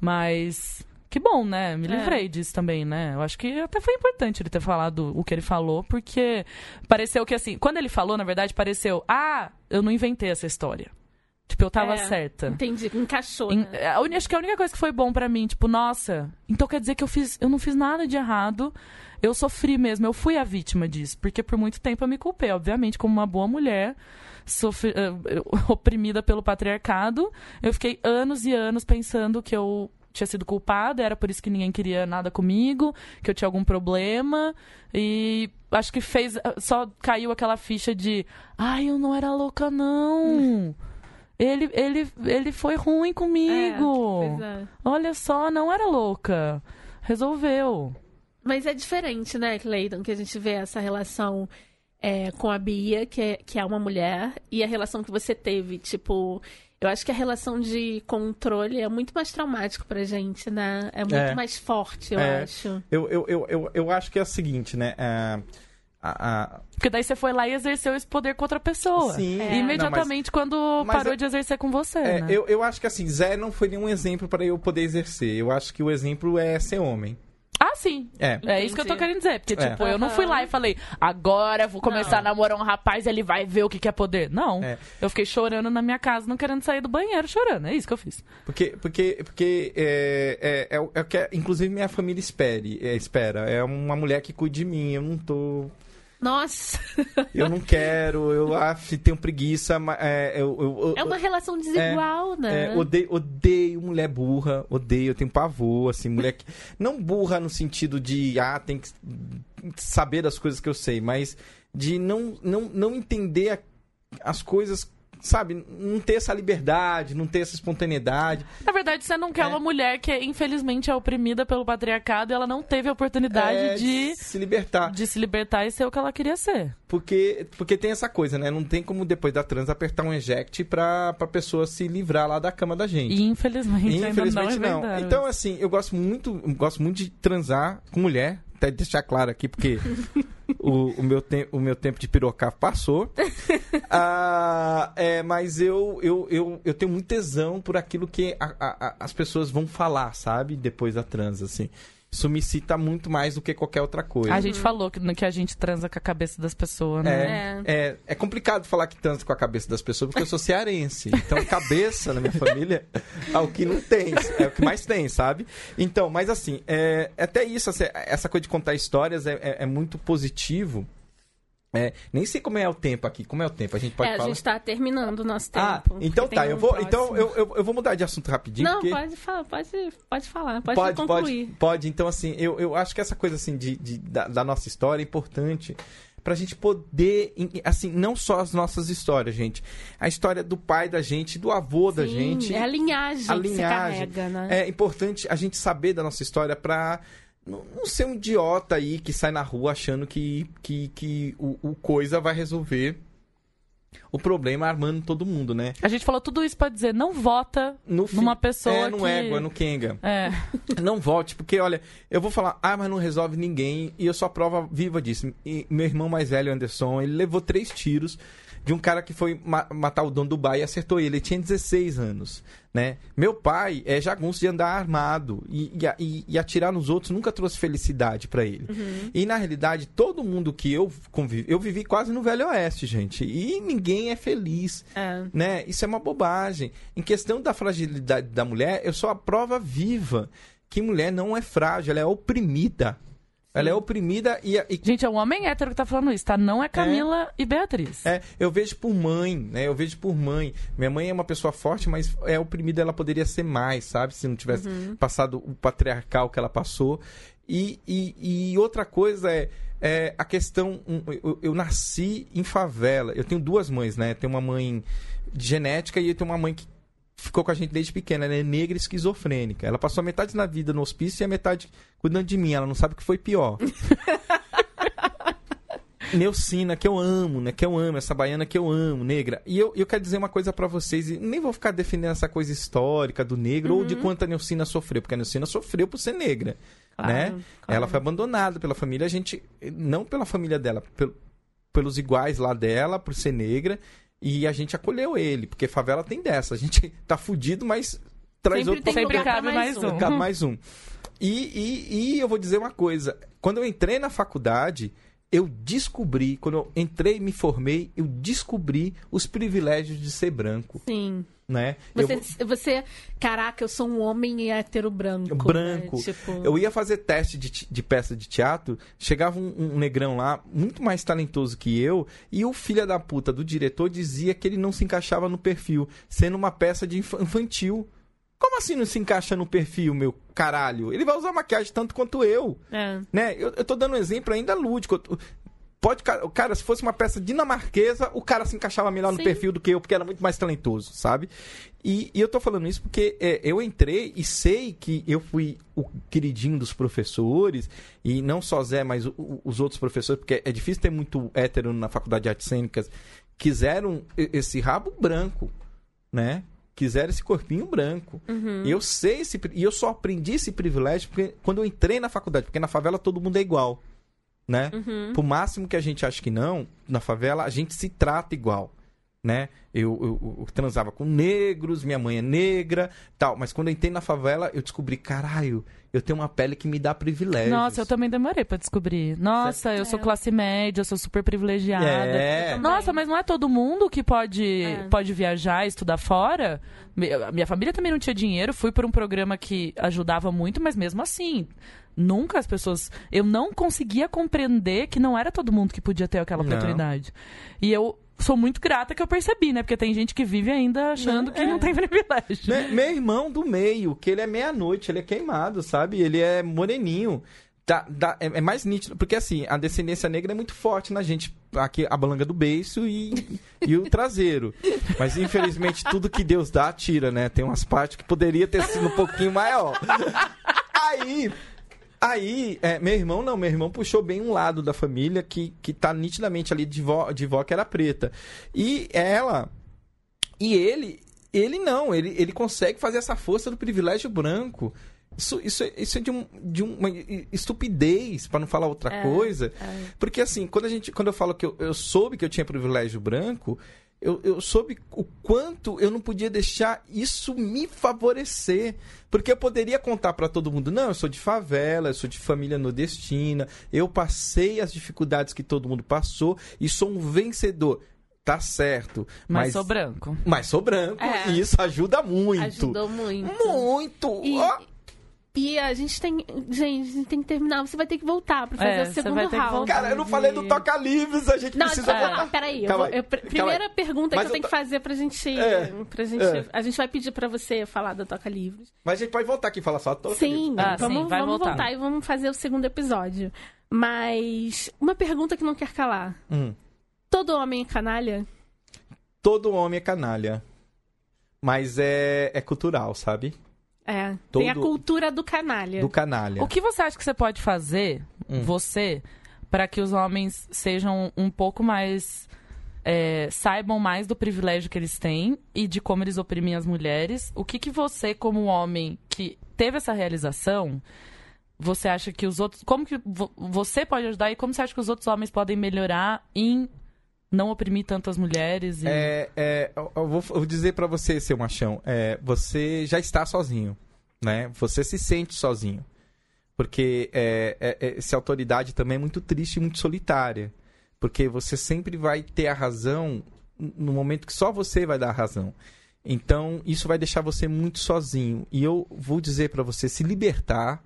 Mas que bom, né? Me é. livrei é. disso também, né? Eu acho que até foi importante ele ter falado o que ele falou, porque pareceu que assim, quando ele falou, na verdade, pareceu, ah, eu não inventei essa história. Tipo, eu tava é, certa. Entendi, encaixou. Né? acho que a única coisa que foi bom para mim, tipo, nossa, então quer dizer que eu fiz, eu não fiz nada de errado. Eu sofri mesmo, eu fui a vítima disso, porque por muito tempo eu me culpei, obviamente, como uma boa mulher, sofri, uh, oprimida pelo patriarcado. Eu fiquei anos e anos pensando que eu tinha sido culpada, era por isso que ninguém queria nada comigo, que eu tinha algum problema. E acho que fez. Só caiu aquela ficha de. Ai, eu não era louca, não. Ele, ele, ele foi ruim comigo. É, é. Olha só, não era louca. Resolveu. Mas é diferente, né, Cleiton, que a gente vê essa relação é, com a Bia, que é, que é uma mulher, e a relação que você teve, tipo. Eu acho que a relação de controle é muito mais traumático pra gente, né? É muito é, mais forte, eu é, acho. Eu, eu, eu, eu, eu acho que é o seguinte, né? É, a, a... Porque daí você foi lá e exerceu esse poder contra a pessoa. Sim. É. Imediatamente não, mas, quando mas parou de exercer com você. É, né? eu, eu acho que assim, Zé não foi nenhum exemplo para eu poder exercer. Eu acho que o exemplo é ser homem. Ah, sim. É. É isso que eu tô querendo dizer. Porque, é. tipo, eu não fui lá e falei, agora vou começar não. a namorar um rapaz e ele vai ver o que, que é poder. Não. É. Eu fiquei chorando na minha casa, não querendo sair do banheiro, chorando. É isso que eu fiz. Porque, porque, porque é, é, é, é o que, inclusive, minha família espere, é, espera. É uma mulher que cuide de mim. Eu não tô nossa! Eu não quero, eu acho, tenho preguiça. É, eu, eu, é uma relação desigual, é, né? É, odeio, odeio mulher burra, odeio, eu tenho pavor, assim, mulher que. Não burra no sentido de, ah, tem que saber das coisas que eu sei, mas de não, não, não entender as coisas sabe, não ter essa liberdade, não ter essa espontaneidade. Na verdade, você não quer é. uma mulher que, infelizmente, é oprimida pelo patriarcado e ela não teve a oportunidade é, de, se libertar. De se libertar e ser o que ela queria ser. Porque, porque tem essa coisa, né? Não tem como, depois da trans, apertar um eject pra, pra pessoa se livrar lá da cama da gente. E, infelizmente, infelizmente não. É não. Então, assim, eu gosto muito, gosto muito de transar com mulher, até deixar claro aqui, porque o, o, meu o meu tempo de pirocar passou. ah, é, mas eu, eu, eu, eu tenho muito tesão por aquilo que a, a, as pessoas vão falar, sabe? Depois da trans, assim isso me cita muito mais do que qualquer outra coisa. A gente falou que, que a gente transa com a cabeça das pessoas, né? É, é, é complicado falar que transa com a cabeça das pessoas, porque eu sou cearense. Então, cabeça na minha família é o que não tem, é o que mais tem, sabe? Então, mas assim, é, até isso, essa coisa de contar histórias é, é, é muito positivo É, nem sei como é o tempo aqui. Como é o tempo? A gente pode é, a falar? gente tá terminando o nosso tempo. Ah, então tá. tem Eu um vou, então eu, eu, eu vou mudar de assunto rapidinho. Não, porque... pode falar, pode, pode falar, pode, pode, concluir. pode, pode. Então, assim, eu, eu acho que essa coisa assim de, de- da, da nossa história é importante pra gente poder, assim, não só as nossas histórias, gente. A história do pai da gente, do avô da Sim, gente. É a linhagem, a que se linhagem. carrega, né? É importante a gente saber da nossa história pra não não ser um idiota aí que sai na rua achando que, que, que o, o coisa vai resolver o problema armando todo mundo, né? A gente falou tudo isso pra dizer, não vota No fim- numa pessoa é, no que... égua, no Kenga. É. Não volte, porque olha, eu vou falar, ah, mas não resolve ninguém, e eu sou a prova viva disso. E meu irmão mais velho, Anderson, ele levou três tiros de um cara que foi ma- matar o dono do bar e acertou ele. Ele tinha 16 anos, né? Meu pai é jagunço de andar armado e, e e- atirar nos outros nunca trouxe felicidade pra ele. E na realidade, todo mundo que eu convivi, eu vivi quase no Velho Oeste, gente, e ninguém é feliz É. né? Isso é uma bobagem. Em questão da fragilidade da mulher, eu sou a prova viva que mulher não é frágil, ela é oprimida. Ela é oprimida e, e Gente, é um homem hétero que tá falando isso, tá? Não é Camila e Beatriz. é, eu vejo por mãe, né? Eu vejo por mãe. Minha mãe é uma pessoa forte, mas é oprimida, ela poderia ser mais, sabe? Se não tivesse passado o patriarcal que ela passou. E, e, e outra coisa é, é a questão. Eu, eu nasci em favela. Eu tenho duas mães, né? Eu tenho uma mãe de genética e eu tenho uma mãe que ficou com a gente desde pequena. Ela é negra e esquizofrênica. Ela passou metade na vida no hospício e a metade cuidando de mim. Ela não sabe o que foi pior. Neucina, que eu amo, né? Que eu amo, essa baiana que eu amo, negra. E eu, eu quero dizer uma coisa pra vocês, e nem vou ficar defendendo essa coisa histórica do negro ou de quanto a Neucina sofreu, porque a Neucina sofreu por ser negra, Claro, né? claro. Ela foi abandonada pela família, a gente, não pela família dela, pel- pelos iguais lá dela, por ser negra, e a gente acolheu ele, porque favela tem dessa, a gente tá fudido, mas traz Sempre outro Sempre cabe mais um. Cabe mais um. E, e, e eu vou dizer uma coisa. Quando eu entrei na faculdade, eu descobri, quando eu entrei e me formei, eu descobri os privilégios de ser branco, Sim. né? Eu Você, vou- você, caraca, eu sou um homem hétero branco. branco. Né? Tipo, Eu ia fazer teste de, de peça de teatro, chegava um, um negrão lá, muito mais talentoso que eu, e o filho da puta do diretor dizia que ele não se encaixava no perfil, sendo uma peça de inf- infantil. Como assim não se encaixa no perfil, meu caralho? Ele vai usar maquiagem tanto quanto eu. é. né? Eu, eu tô dando um exemplo ainda lúdico. Pode, ca- cara, se fosse uma peça dinamarquesa, o cara se encaixava melhor no Sim. perfil do que eu, porque era muito mais talentoso, sabe? E, e eu tô falando isso porque é, eu entrei e sei que eu fui o queridinho dos professores, e não só Zé, mas o- o- os outros professores, porque é difícil ter muito hétero na faculdade de artes cênicas, quiseram esse rabo branco, né? Quiseram esse corpinho branco. E eu sei esse, e eu só aprendi esse privilégio porque, quando eu entrei na faculdade, porque na favela todo mundo é igual, né? Por máximo que a gente acha que não, na favela a gente se trata igual, né? Eu, eu- eu transava com negros, minha mãe é negra, tal. Mas quando eu entrei na favela, eu descobri, caralho, eu tenho uma pele que me dá privilégios. Nossa, eu também demorei pra descobrir. Nossa, eu sou classe média, eu sou super privilegiada. É. Nossa, mas não é todo mundo que pode, É. pode viajar, estudar fora. Minha família também não tinha dinheiro. Fui por um programa que ajudava muito, mas mesmo assim, nunca as pessoas. Eu não conseguia compreender que não era todo mundo que podia ter aquela Não. oportunidade. E eu sou muito grata que eu percebi, né? Porque tem gente que vive ainda achando Não, que é. não tem privilégio. Me- meu irmão do meio, que ele é meia-noite, ele é queimado, sabe? Ele é moreninho. Dá- dá- é, é mais nítido, porque assim, a descendência negra é muito forte na gente. Aqui, a balanga do beiço e, e o traseiro. Mas infelizmente tudo que Deus dá, tira, né? Tem umas partes que poderia ter sido um pouquinho maior. Aí. Aí, é, meu irmão não, meu irmão puxou bem um lado da família que, que tá nitidamente ali de vó, de vó que era preta. E ela. E ele, ele não, ele, ele consegue fazer essa força do privilégio branco. Isso, isso, é- isso é de, um, de uma estupidez, para não falar outra É, coisa. é. Porque assim, quando, a gente, quando eu falo que eu, eu soube que eu tinha privilégio branco, eu, eu soube o quanto eu não podia deixar isso me favorecer. Porque eu poderia contar para todo mundo: não, eu sou de favela, eu sou de família nordestina, eu passei as dificuldades que todo mundo passou e sou um vencedor. Tá certo. Mas, Mas, sou branco. mas sou branco É. e isso ajuda muito. Ajudou muito. Muito! E, Ó, E a gente tem. Gente, a gente tem que terminar. Você vai ter que voltar pra fazer É, o você segundo vai ter que round. Cara, eu não falei do Toca Livros, a gente Não, precisa voltar. ah, peraí. eu vou- eu- primeira aí. pergunta Mas que eu eu tenho que fazer pra gente. É, pra gente é. A gente vai pedir pra você falar da Toca Livros. Mas a gente pode voltar aqui e falar só do Toca Sim. Ah, vamos, sim, vai vamos voltar. voltar e vamos fazer o segundo episódio. Mas uma pergunta que não quer calar. Hum. Todo homem é canalha? Todo homem é canalha. Mas é, é cultural, sabe? É. Tem a Todo- cultura do canalha. Do canalha. O que você acha que você pode fazer, Hum. você, para que os homens sejam um pouco mais. é, saibam mais do privilégio que eles têm e de como eles oprimem as mulheres? O que, que você, como homem que teve essa realização, você acha que os outros. Como que vo- você pode ajudar e como você acha que os outros homens podem melhorar em não oprimir tanto as mulheres? E... É, é, eu, vou, eu vou dizer pra você, seu machão, é, você já está sozinho, né? Você se sente sozinho. Porque é, é, é, essa autoridade também é muito triste e muito solitária. Porque você sempre vai ter a razão no momento que só você vai dar a razão. Então, isso vai deixar você muito sozinho. E eu vou dizer pra você se libertar,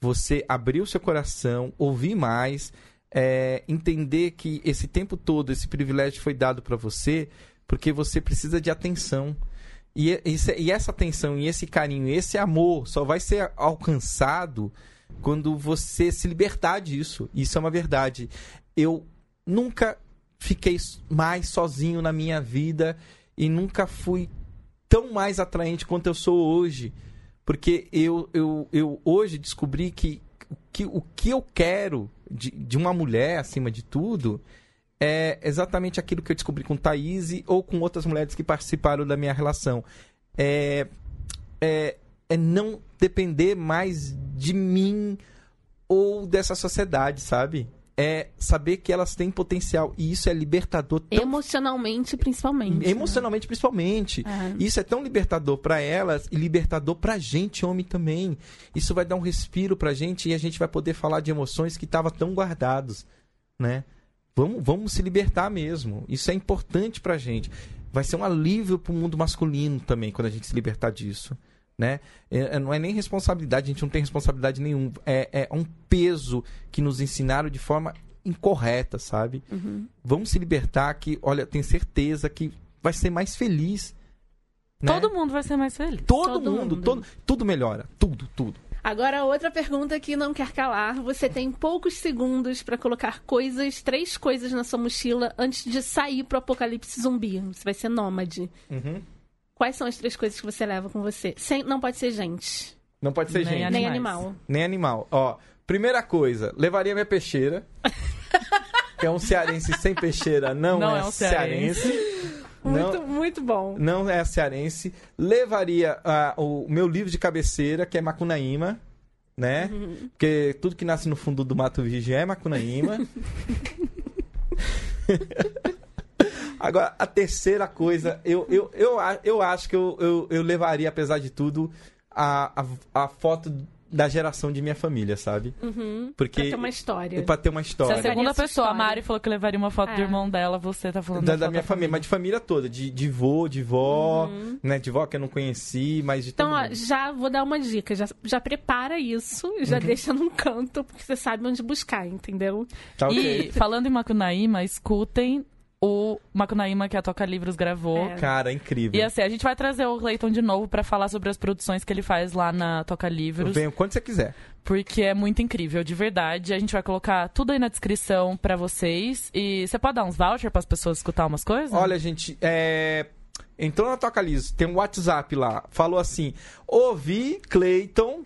você abrir o seu coração, ouvir mais, é, entender que esse tempo todo, esse privilégio foi dado pra você porque você precisa de atenção. E, esse- e essa atenção, e esse carinho, esse amor só vai ser alcançado quando você se libertar disso. Isso é uma verdade. Eu nunca fiquei mais sozinho na minha vida e nunca fui tão mais atraente quanto eu sou hoje. Porque eu, eu, eu hoje descobri que, que o que eu quero de, de uma mulher, acima de tudo, é exatamente aquilo que eu descobri com Thaís ou com outras mulheres que participaram da minha relação. É, é, é não depender mais de mim ou dessa sociedade, sabe? É saber que elas têm potencial. E isso é libertador tão Emocionalmente, principalmente. né? Emocionalmente, principalmente. É. Isso é tão libertador pra elas e libertador pra gente, homem também. Isso vai dar um respiro pra gente e a gente vai poder falar de emoções que estavam tão guardados, né? Vamos, vamos se libertar mesmo. Isso é importante pra gente. Vai ser um alívio pro mundo masculino também quando a gente se libertar disso, né? É- é- não é nem responsabilidade, a gente não tem responsabilidade nenhuma. É, é um peso que nos ensinaram de forma incorreta, sabe? Uhum. Vamos se libertar que, olha, tenho certeza que vai ser mais feliz. né? Todo mundo vai ser mais feliz. todo, todo mundo, mundo. todo, tudo melhora, tudo, tudo. Agora, outra pergunta que não quer calar. Você tem poucos segundos pra colocar coisas, três coisas na sua mochila antes de sair pro apocalipse zumbi. Você vai ser nômade. Uhum. Quais são as três coisas que você leva com você? Sem, não pode ser gente, Não pode ser Nem gente, Animais. nem animal. nem animal. Ó, primeira coisa, levaria minha peixeira. que é um cearense sem peixeira, não, Não é, é um cearense. Muito, Não, muito bom. não é cearense. Levaria ah, o meu livro de cabeceira, que é Macunaíma, né? Uhum. Porque tudo que nasce no fundo do Mato Virgem é Macunaíma. Agora, a terceira coisa, eu, eu, eu, a- eu acho que eu, eu, eu levaria, apesar de tudo, a, a, a foto da geração de minha família, sabe? Uhum. Porque Pra ter uma história. pra ter uma Se a história. segunda essa pessoa, a. Mari, falou que levaria uma foto É. do irmão dela, você tá falando Da, da, da minha família, mas de família toda, de, de vô, de vó, né? De vó que eu não conheci, mas de Então, todo ó, já vou dar uma dica. Já, já prepara isso, já Uhum. deixa num canto, porque você sabe onde buscar, entendeu? Tá ok. E, falando em Macunaíma, escutem o Macunaíma que a Toca Livros gravou. É. Cara, incrível. E assim, a gente vai trazer o Cleiton de novo pra falar sobre as produções que ele faz lá na Toca Livros, venho quando você quiser. porque é muito incrível, de verdade. A gente vai colocar tudo aí na descrição pra vocês. E você pode dar uns vouchers pras pessoas escutar umas coisas? Olha, gente, é... entrou na Toca Liso, tem um WhatsApp lá, falou assim: ouvi Clayton,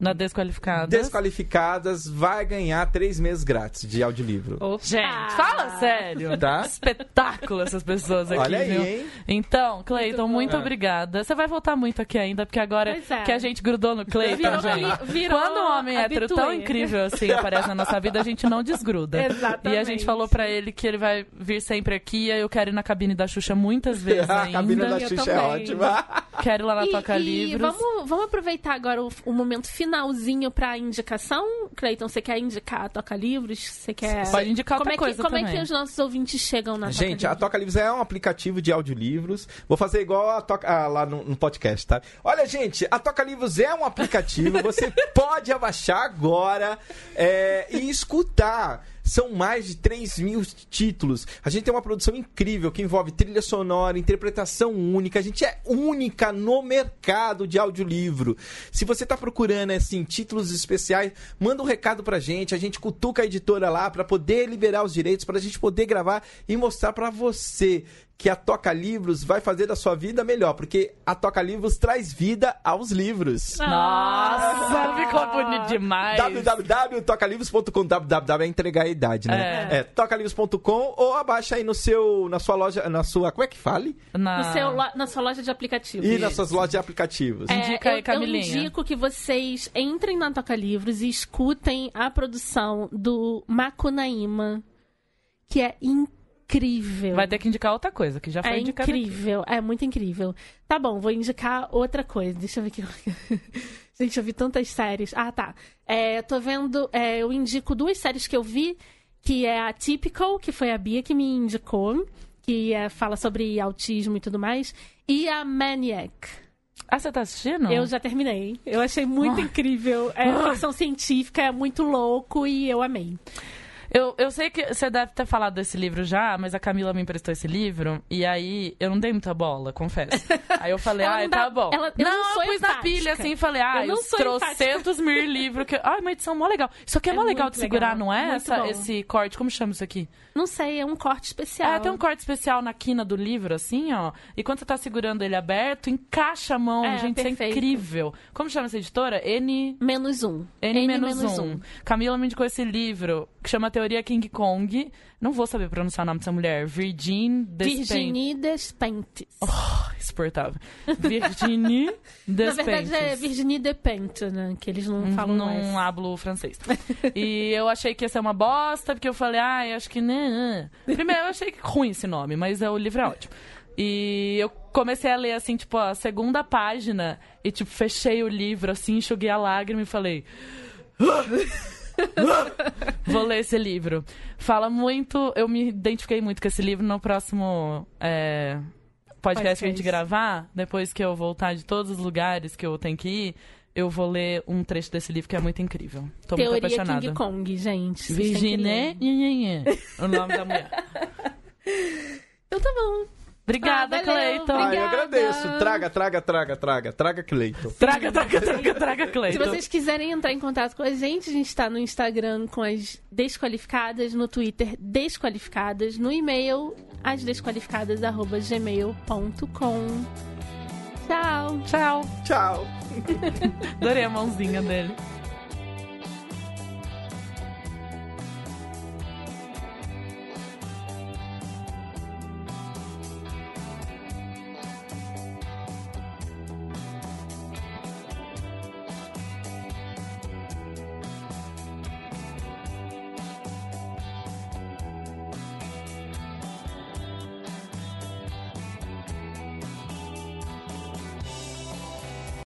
Na desqualificada. desqualificadas, vai ganhar três meses grátis de audiolivro. Opa! Gente, fala sério. Tá? Espetáculo essas pessoas aqui, Olha aí, viu? hein? Então, Cleiton, Muito muito obrigada. Você vai voltar muito aqui ainda, porque agora é. que a gente grudou no Cleiton, Virou, gente. virou Quando um homem hétero tão habitué. incrível assim aparece na nossa vida, a gente não desgruda. Exatamente. E a gente falou pra ele que ele vai vir sempre aqui, e eu quero ir na cabine da Xuxa muitas vezes a ainda. cabine da Xuxa é ótima. Quero ir lá na E, Toca e Livros. vamos, vamos aproveitar agora o, o momento finalzinho pra indicação Cleiton, você quer indicar a Toca Livros? Você quer. Pode indicar como outra é que, coisa Como é também. que os nossos ouvintes chegam na Gente, Toca a Toca Livros é um aplicativo de audiolivros. Vou fazer igual a Toca, ah, lá no, no podcast, tá? Olha, gente, a Toca Livros é um aplicativo. Você pode abaixar agora é, e escutar. São mais de 3 mil títulos. A gente tem uma produção incrível que envolve trilha sonora, interpretação única. A gente é única no mercado de audiolivro. Se você está procurando assim títulos especiais, manda um recado pra gente. A gente cutuca a editora lá para poder liberar os direitos, para a gente poder gravar e mostrar para você que a Toca Livros vai fazer da sua vida melhor, porque a Toca Livros traz vida aos livros. Nossa, ficou bonito demais. www.tocalivros.com www é entregar a idade, né? É, tocalivros.com ou abaixa aí no seu, na sua loja, na sua, como é que fale? Na... No seu lo- na sua loja de aplicativos. E nas suas lojas de aplicativos. É, Indica aí, eu, eu Camilinha. indico que vocês entrem na Toca Livros e escutem a produção do Macunaíma, que é incrível. Vai ter que indicar outra coisa, que já foi É indicado aqui. incrível, é muito incrível. Tá bom, vou indicar outra coisa. Deixa eu ver aqui. Gente, eu vi tantas séries. Ah, tá. É, tô vendo. é, eu indico duas séries que eu vi, que é a Typical, que foi a Bia que me indicou, que é, fala sobre autismo e tudo mais, e a Maniac. Ah, você tá assistindo? Eu já terminei. Eu achei muito Ah. incrível. É ficção científica, é muito louco e eu amei. Eu, eu sei que você deve ter falado desse livro já, mas a Camila me emprestou esse livro, e aí eu não dei muita bola, confesso. Aí eu falei, ah, não dá- tá bom. ela- eu não eu sou pus na empática. pilha assim e falei, ah, Eu não sou trocentos mil livros que. Ai, uma edição mó legal. Isso aqui é, É mó legal de segurar, legal. não é? Muito Essa, bom. esse corte, como chama isso aqui? Não sei, é um corte especial. É, tem um corte especial na quina do livro, assim, ó. E quando você tá segurando ele aberto, encaixa a mão. É, Gente, isso é perfeito. incrível. Como chama essa editora? N. Menos um. N, menos menos um. Camila me indicou esse livro que chama Teoria King Kong. Não vou saber pronunciar o nome dessa mulher. Virgin Despentes. Virginie Despentes. Insuportável. Virginie Na Despentes. verdade é Virginie Despentes, né? Que eles não falam não mais. hablo francês. e eu achei que ia ser uma bosta, porque eu falei, ah, eu acho que. Né. Primeiro, eu achei ruim esse nome, mas é, o livro é ótimo. E eu comecei a ler, assim, tipo, a segunda página e, tipo, fechei o livro, assim, enxuguei a lágrima e falei. Vou ler esse livro. Fala muito. Eu me identifiquei muito com esse livro no próximo é, podcast que a gente gravar. Depois que eu voltar de todos os lugares que eu tenho que ir, eu vou ler um trecho desse livro que é muito incrível. Tô muito Teoria apaixonada. King Kong, gente. Virginie o nome da mulher. Então tá bom. Obrigada, Ah, Cleiton. Ah, eu agradeço. Traga, traga, traga, traga. Traga Cleiton. Traga, traga, traga, traga, Se Cleiton. vocês quiserem entrar em contato com a gente, a gente tá no Instagram com as desqualificadas, no Twitter desqualificadas, no e-mail asdesqualificadas@gmail.com. Tchau. Tchau. Tchau. Adorei a mãozinha dele.